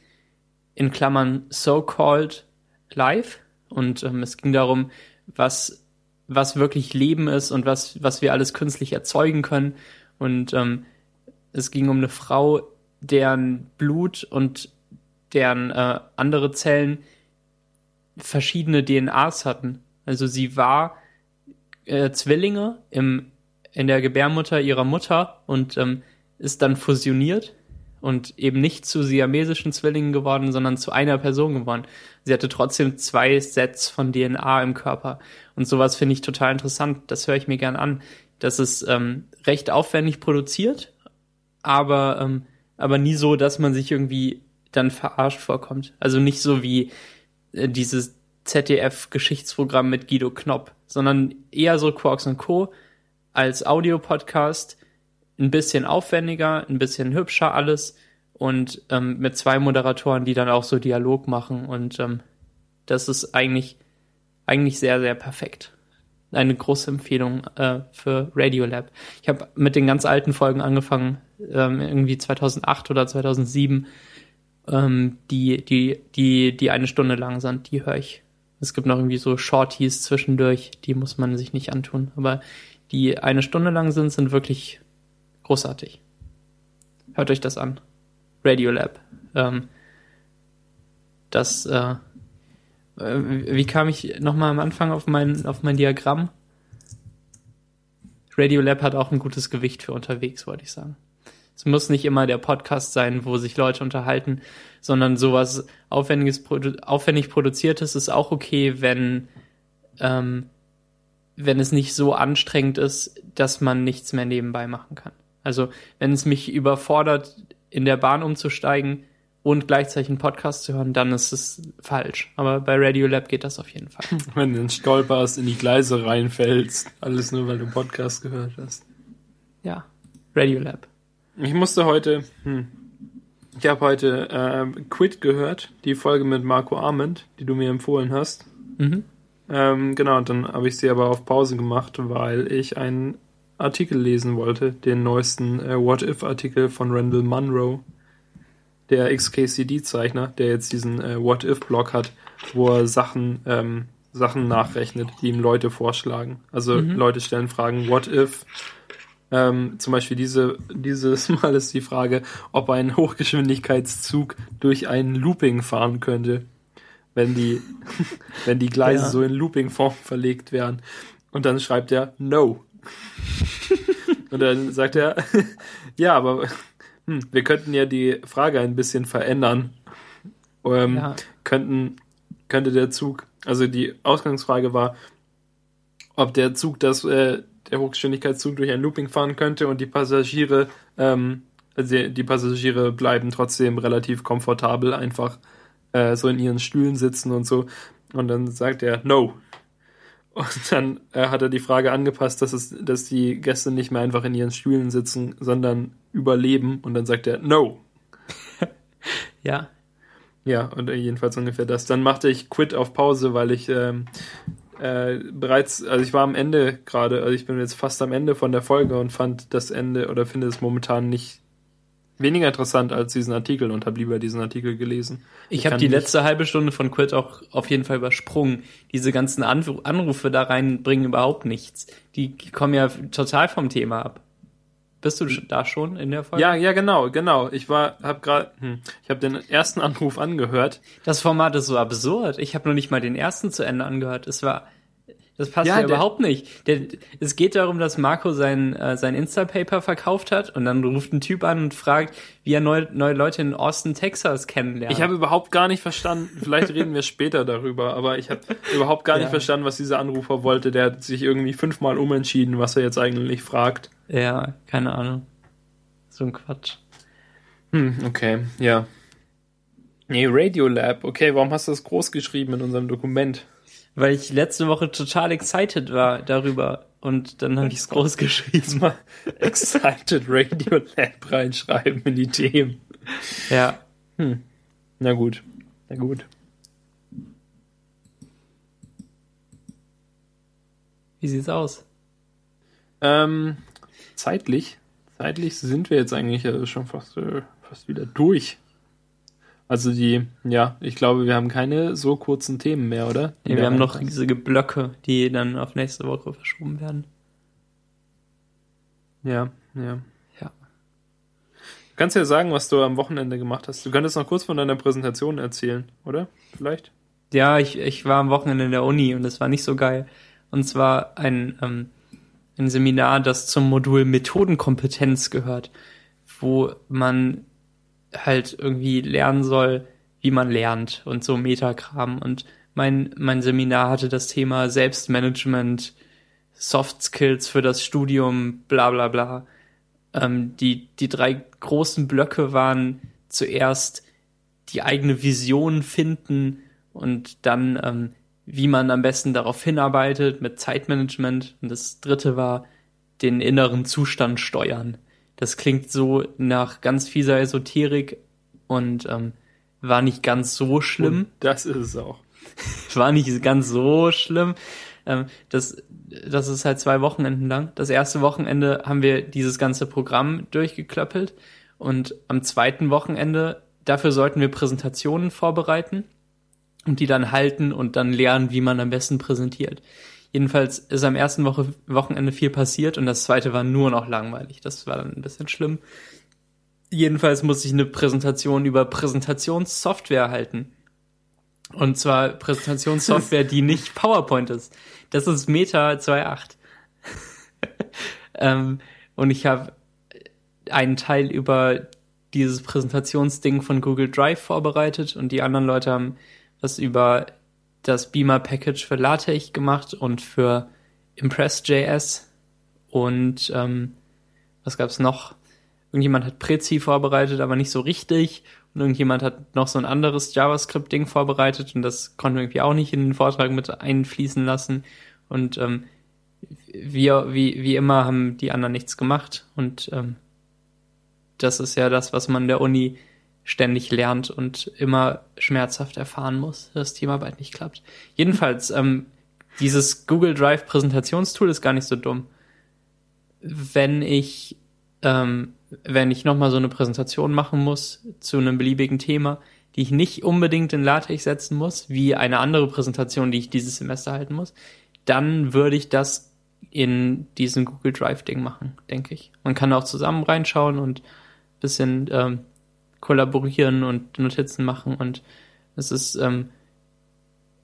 in Klammern So-Called Live. Und ähm, es ging darum, was, was wirklich Leben ist und was, was wir alles künstlich erzeugen können. Und ähm, es ging um eine Frau, deren Blut und deren äh, andere Zellen verschiedene DNAs hatten. Also sie war äh, Zwillinge im, in der Gebärmutter ihrer Mutter und ähm, ist dann fusioniert und eben nicht zu siamesischen Zwillingen geworden, sondern zu einer Person geworden. Sie hatte trotzdem zwei Sets von DNA im Körper. Und sowas finde ich total interessant. Das höre ich mir gern an. das ist ähm, recht aufwendig produziert, aber, ähm, aber nie so, dass man sich irgendwie dann verarscht vorkommt. Also nicht so wie äh, dieses ZDF-Geschichtsprogramm mit Guido Knopp, sondern eher so Quarks und Co. als Audiopodcast, ein bisschen aufwendiger, ein bisschen hübscher alles und ähm, mit zwei Moderatoren, die dann auch so Dialog machen und ähm, das ist eigentlich eigentlich sehr sehr perfekt. Eine große Empfehlung äh, für Radiolab. Ich habe mit den ganz alten Folgen angefangen, ähm, irgendwie 2008 oder 2007, ähm, die die die die eine Stunde lang sind. Die höre ich. Es gibt noch irgendwie so Shorties zwischendurch, die muss man sich nicht antun, aber die eine Stunde lang sind, sind wirklich großartig. Hört euch das an. Radiolab. Ähm, das, äh, äh, wie kam ich nochmal am Anfang auf mein, auf mein Diagramm? Radiolab hat auch ein gutes Gewicht für unterwegs, wollte ich sagen. Es muss nicht immer der Podcast sein, wo sich Leute unterhalten, sondern sowas aufwendiges, aufwendig produziertes ist auch okay, wenn, ähm, wenn es nicht so anstrengend ist, dass man nichts mehr nebenbei machen kann. Also wenn es mich überfordert, in der Bahn umzusteigen und gleichzeitig einen Podcast zu hören, dann ist es falsch. Aber bei Radiolab geht das auf jeden Fall. Wenn du dann stolperst, in die Gleise reinfällst, alles nur, weil du Podcast gehört hast. Ja, Radiolab. Ich musste heute, hm, ich habe heute äh, Quit gehört, die Folge mit Marco Arment, die du mir empfohlen hast. Mhm. Ähm, genau, und dann habe ich sie aber auf Pause gemacht, weil ich einen Artikel lesen wollte, den neuesten äh, What-If-Artikel von Randall Munro, der XKCD-Zeichner, der jetzt diesen äh, What-If-Blog hat, wo er Sachen, ähm, Sachen nachrechnet, die ihm Leute vorschlagen. Also Mhm. Leute stellen Fragen, what if? Ähm, zum Beispiel diese, dieses Mal ist die Frage, ob ein Hochgeschwindigkeitszug durch ein Looping fahren könnte, wenn die, wenn die Gleise Ja. so in Looping-Form verlegt werden. Und dann schreibt er No. Und dann sagt er, ja, aber hm, wir könnten ja die Frage ein bisschen verändern. Ähm, Ja. könnten, könnte der Zug, also die Ausgangsfrage war, ob der Zug das, äh, der Hochgeschwindigkeitszug durch ein Looping fahren könnte und die Passagiere, ähm, also die, die Passagiere bleiben trotzdem relativ komfortabel einfach äh, so in ihren Stühlen sitzen und so. Und dann sagt er No. Und dann äh, hat er die Frage angepasst, dass es, dass die Gäste nicht mehr einfach in ihren Stühlen sitzen, sondern überleben. Und dann sagt er No. Ja. Ja, und jedenfalls ungefähr das. Dann machte ich Quit auf Pause, weil ich ähm, äh, bereits, also ich war am Ende gerade, also ich bin jetzt fast am Ende von der Folge und fand das Ende oder finde es momentan nicht weniger interessant als diesen Artikel und habe lieber diesen Artikel gelesen. Ich habe kann die letzte halbe Stunde von Quit auch auf jeden Fall übersprungen. Diese ganzen Anru Anrufe da rein bringen überhaupt nichts. Die kommen ja total vom Thema ab. Bist du da schon in der Folge? Ja, ja, genau, genau. Ich war, habe gerade, hm, ich habe den ersten Anruf angehört. Das Format ist so absurd. Ich habe noch nicht mal den ersten zu Ende angehört. Es war, das passt Ja, ja, überhaupt nicht. Der, es geht darum, dass Marco sein, äh, sein Insta-Paper verkauft hat und dann ruft ein Typ an und fragt, wie er neu, neue Leute in Austin, Texas kennenlernt. Ich habe überhaupt gar nicht verstanden, vielleicht reden wir später darüber, aber ich habe überhaupt gar nicht Ja. verstanden, was dieser Anrufer wollte. Der hat sich irgendwie fünfmal umentschieden, was er jetzt eigentlich fragt. ja, keine Ahnung. So ein Quatsch. Hm, okay, ja. Nee, Radiolab. Okay, warum hast du das groß geschrieben in unserem Dokument? Weil ich letzte Woche total excited war darüber und dann habe ich es groß geschrieben. Mal Excited Radiolab reinschreiben in die Themen. Ja. Na gut, na gut. Wie sieht's aus? Ähm, zeitlich, zeitlich sind wir jetzt eigentlich äh, schon fast, äh, fast wieder durch. Also die, ja, ich glaube, wir haben keine so kurzen Themen mehr, oder? Nee, wir haben noch riesige Blöcke, die dann auf nächste Woche verschoben werden. Ja, ja. Ja. Du kannst ja sagen, was du am Wochenende gemacht hast. Du könntest noch kurz von deiner Präsentation erzählen, oder? Vielleicht? Ja, ich, ich war am Wochenende in der Uni und das war nicht so geil. Und zwar ein, ähm, ein Seminar, das zum Modul Methodenkompetenz gehört, wo man halt irgendwie lernen soll, wie man lernt und so Metakram. Und mein, mein Seminar hatte das Thema Selbstmanagement Soft Skills für das Studium, bla bla bla. Ähm, die, die drei großen Blöcke waren zuerst die eigene Vision finden und dann, ähm, wie man am besten darauf hinarbeitet mit Zeitmanagement. Und das dritte war den inneren Zustand steuern. Das klingt so nach ganz fieser Esoterik und ähm, war nicht ganz so schlimm. Und das ist es auch. war nicht ganz so schlimm. Ähm, das, das ist halt zwei Wochenenden lang. Das erste Wochenende haben wir dieses ganze Programm durchgeklöppelt und am zweiten Wochenende, dafür sollten wir Präsentationen vorbereiten und die dann halten und dann lernen, wie man am besten präsentiert. Jedenfalls ist am ersten Woche, Wochenende viel passiert und das zweite war nur noch langweilig. Das war dann ein bisschen schlimm. Jedenfalls musste ich eine Präsentation über Präsentationssoftware halten. Und zwar Präsentationssoftware, die nicht PowerPoint ist. Das ist Meta 2.8. ähm, und ich habe einen Teil über dieses Präsentationsding von Google Drive vorbereitet und die anderen Leute haben was über das Beamer Package für LaTeX gemacht und für Impress.js und ähm, was gab's noch? Irgendjemand hat Prezi vorbereitet, aber nicht so richtig und irgendjemand hat noch so ein anderes JavaScript-Ding vorbereitet und das konnten wir irgendwie auch nicht in den Vortrag mit einfließen lassen. Und ähm, wir, wie, wie immer, haben die anderen nichts gemacht. Und ähm, das ist ja das, was man der Uni ständig lernt und immer schmerzhaft erfahren muss, dass Teamarbeit nicht klappt. Jedenfalls, ähm, dieses Google Drive Präsentationstool ist gar nicht so dumm. Wenn ich ähm, wenn ich nochmal so eine Präsentation machen muss zu einem beliebigen Thema, die ich nicht unbedingt in LaTeX setzen muss, wie eine andere Präsentation, die ich dieses Semester halten muss, dann würde ich das in diesem Google Drive-Ding machen, denke ich. Man kann auch zusammen reinschauen und bisschen ähm, kollaborieren und Notizen machen und es ist ähm,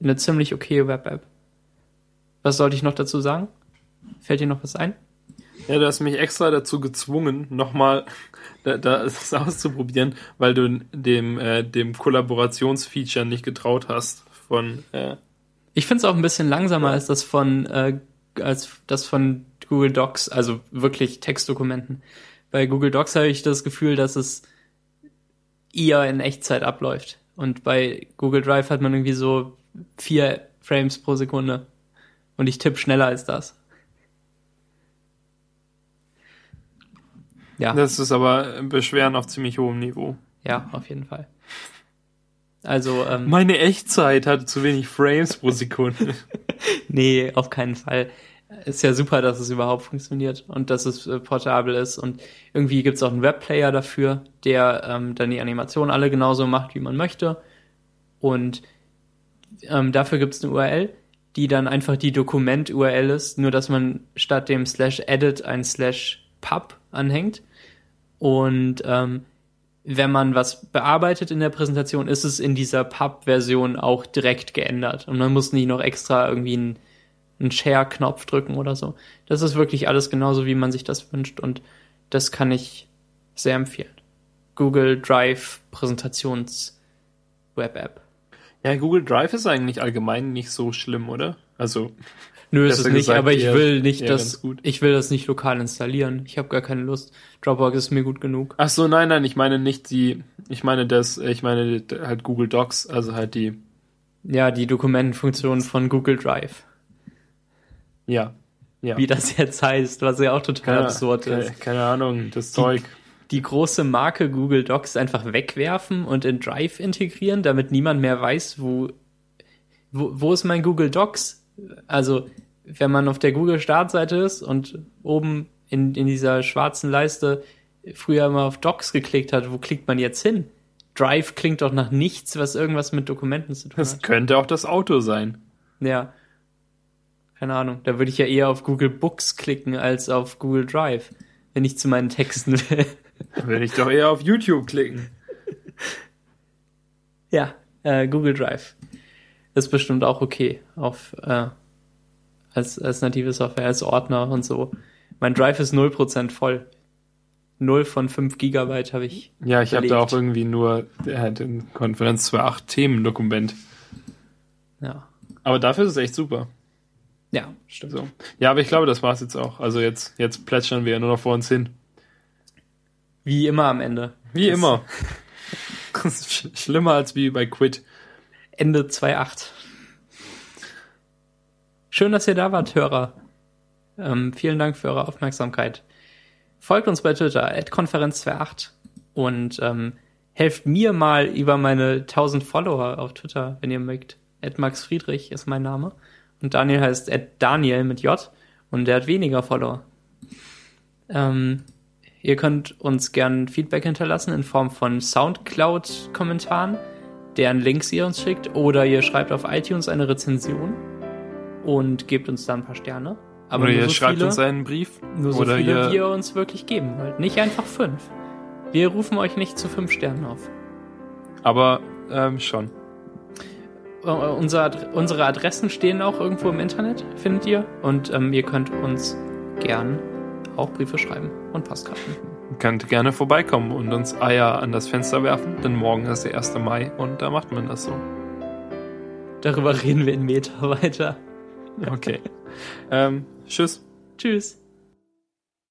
eine ziemlich okay Web-App. Was sollte ich noch dazu sagen? Fällt dir noch was ein? Ja, du hast mich extra dazu gezwungen, nochmal da, da, das auszuprobieren, weil du dem, äh, dem Kollaborationsfeature nicht getraut hast von. Äh, ich finde es auch ein bisschen langsamer ja. als das von äh, als das von Google Docs, also wirklich Textdokumenten. Bei Google Docs habe ich das Gefühl, dass es eher in Echtzeit abläuft. Und bei Google Drive hat man irgendwie so vier Frames pro Sekunde. Und ich tippe schneller als das. Ja. Das ist aber Beschweren auf ziemlich hohem Niveau. Ja, auf jeden Fall. Also, ähm, Meine Echtzeit hatte zu wenig Frames pro Sekunde. nee, auf keinen Fall. Ist ja super, dass es überhaupt funktioniert und dass es äh, portabel ist. Und irgendwie gibt es auch einen Webplayer dafür, der ähm, dann die Animation alle genauso macht, wie man möchte. Und ähm, dafür gibt es eine URL, die dann einfach die Dokument-URL ist, nur dass man statt dem slash edit ein slash pub anhängt. Und ähm, wenn man was bearbeitet in der Präsentation, ist es in dieser Pub-Version auch direkt geändert. Und man muss nicht noch extra irgendwie einen, einen Share-Knopf drücken oder so. Das ist wirklich alles genauso, wie man sich das wünscht. Und das kann ich sehr empfehlen. Google Drive Präsentations Web App. Ja, Google Drive ist eigentlich allgemein nicht so schlimm, oder? Also Nö, ist es nicht, gesagt, aber ich will nicht, dass ich will das nicht lokal installieren. Ich habe gar keine Lust. Dropbox ist mir gut genug. Ach so, nein, nein, ich meine nicht die, ich meine das, ich meine halt Google Docs, also halt die. Ja, die Dokumentenfunktion von Google Drive. Ja. Ja. Wie das jetzt heißt, was ja auch total keine, absurd keine, ist. Keine Ahnung, das Zeug. Die große Marke Google Docs einfach wegwerfen und in Drive integrieren, damit niemand mehr weiß, wo, wo, wo ist mein Google Docs? also wenn man auf der Google-Startseite ist und oben in, in dieser schwarzen Leiste früher immer auf Docs geklickt hat, wo klickt man jetzt hin? Drive klingt doch nach nichts, was irgendwas mit Dokumenten zu tun hat. Das könnte auch das Auto sein. Ja. Keine Ahnung. Da würde ich ja eher auf Google Books klicken als auf Google Drive, wenn ich zu meinen Texten will. Dann würde ich doch eher auf YouTube klicken. Ja, äh, Google Drive ist bestimmt auch okay auf äh, als, als native Software, als Ordner und so. Mein Drive ist 0% voll. 0 von 5 Gigabyte habe ich. Ja, ich habe da auch irgendwie nur hat in Konferenz 2.8 Themendokument. Ja. Aber dafür ist es echt super. Ja, stimmt. So. Ja, aber ich glaube, das war's jetzt auch. Also jetzt, jetzt plätschern wir nur noch vor uns hin. Wie immer am Ende. Wie Das- immer. Sch schlimmer als wie bei Quit. Ende 2.8. Schön, dass ihr da wart, Hörer. Ähm, vielen Dank für eure Aufmerksamkeit. Folgt uns bei Twitter, konferenz28 und ähm, helft mir mal über meine 1000 Follower auf Twitter, wenn ihr mögt. Max Friedrich ist mein Name. Und Daniel heißt Daniel mit J und der hat weniger Follower. Ähm, ihr könnt uns gern Feedback hinterlassen in Form von Soundcloud-Kommentaren deren Links ihr uns schickt, oder ihr schreibt auf iTunes eine Rezension und gebt uns dann ein paar Sterne. Aber Oder ihr so schreibt viele, uns einen Brief. nur so oder viele, ihr, wie ihr uns wirklich geben wollt. Nicht einfach fünf. Wir rufen euch nicht zu fünf Sternen auf. aber ähm, schon. Äh, unser, unsere Adressen stehen auch irgendwo im Internet, findet ihr. Und ähm, ihr könnt uns gern auch Briefe schreiben und Postkarten. Ihr könnt gerne vorbeikommen und uns Eier an das Fenster werfen, denn morgen ist der 1. Mai und da macht man das so. Darüber reden wir in Meta weiter. Okay. ähm, tschüss. Tschüss.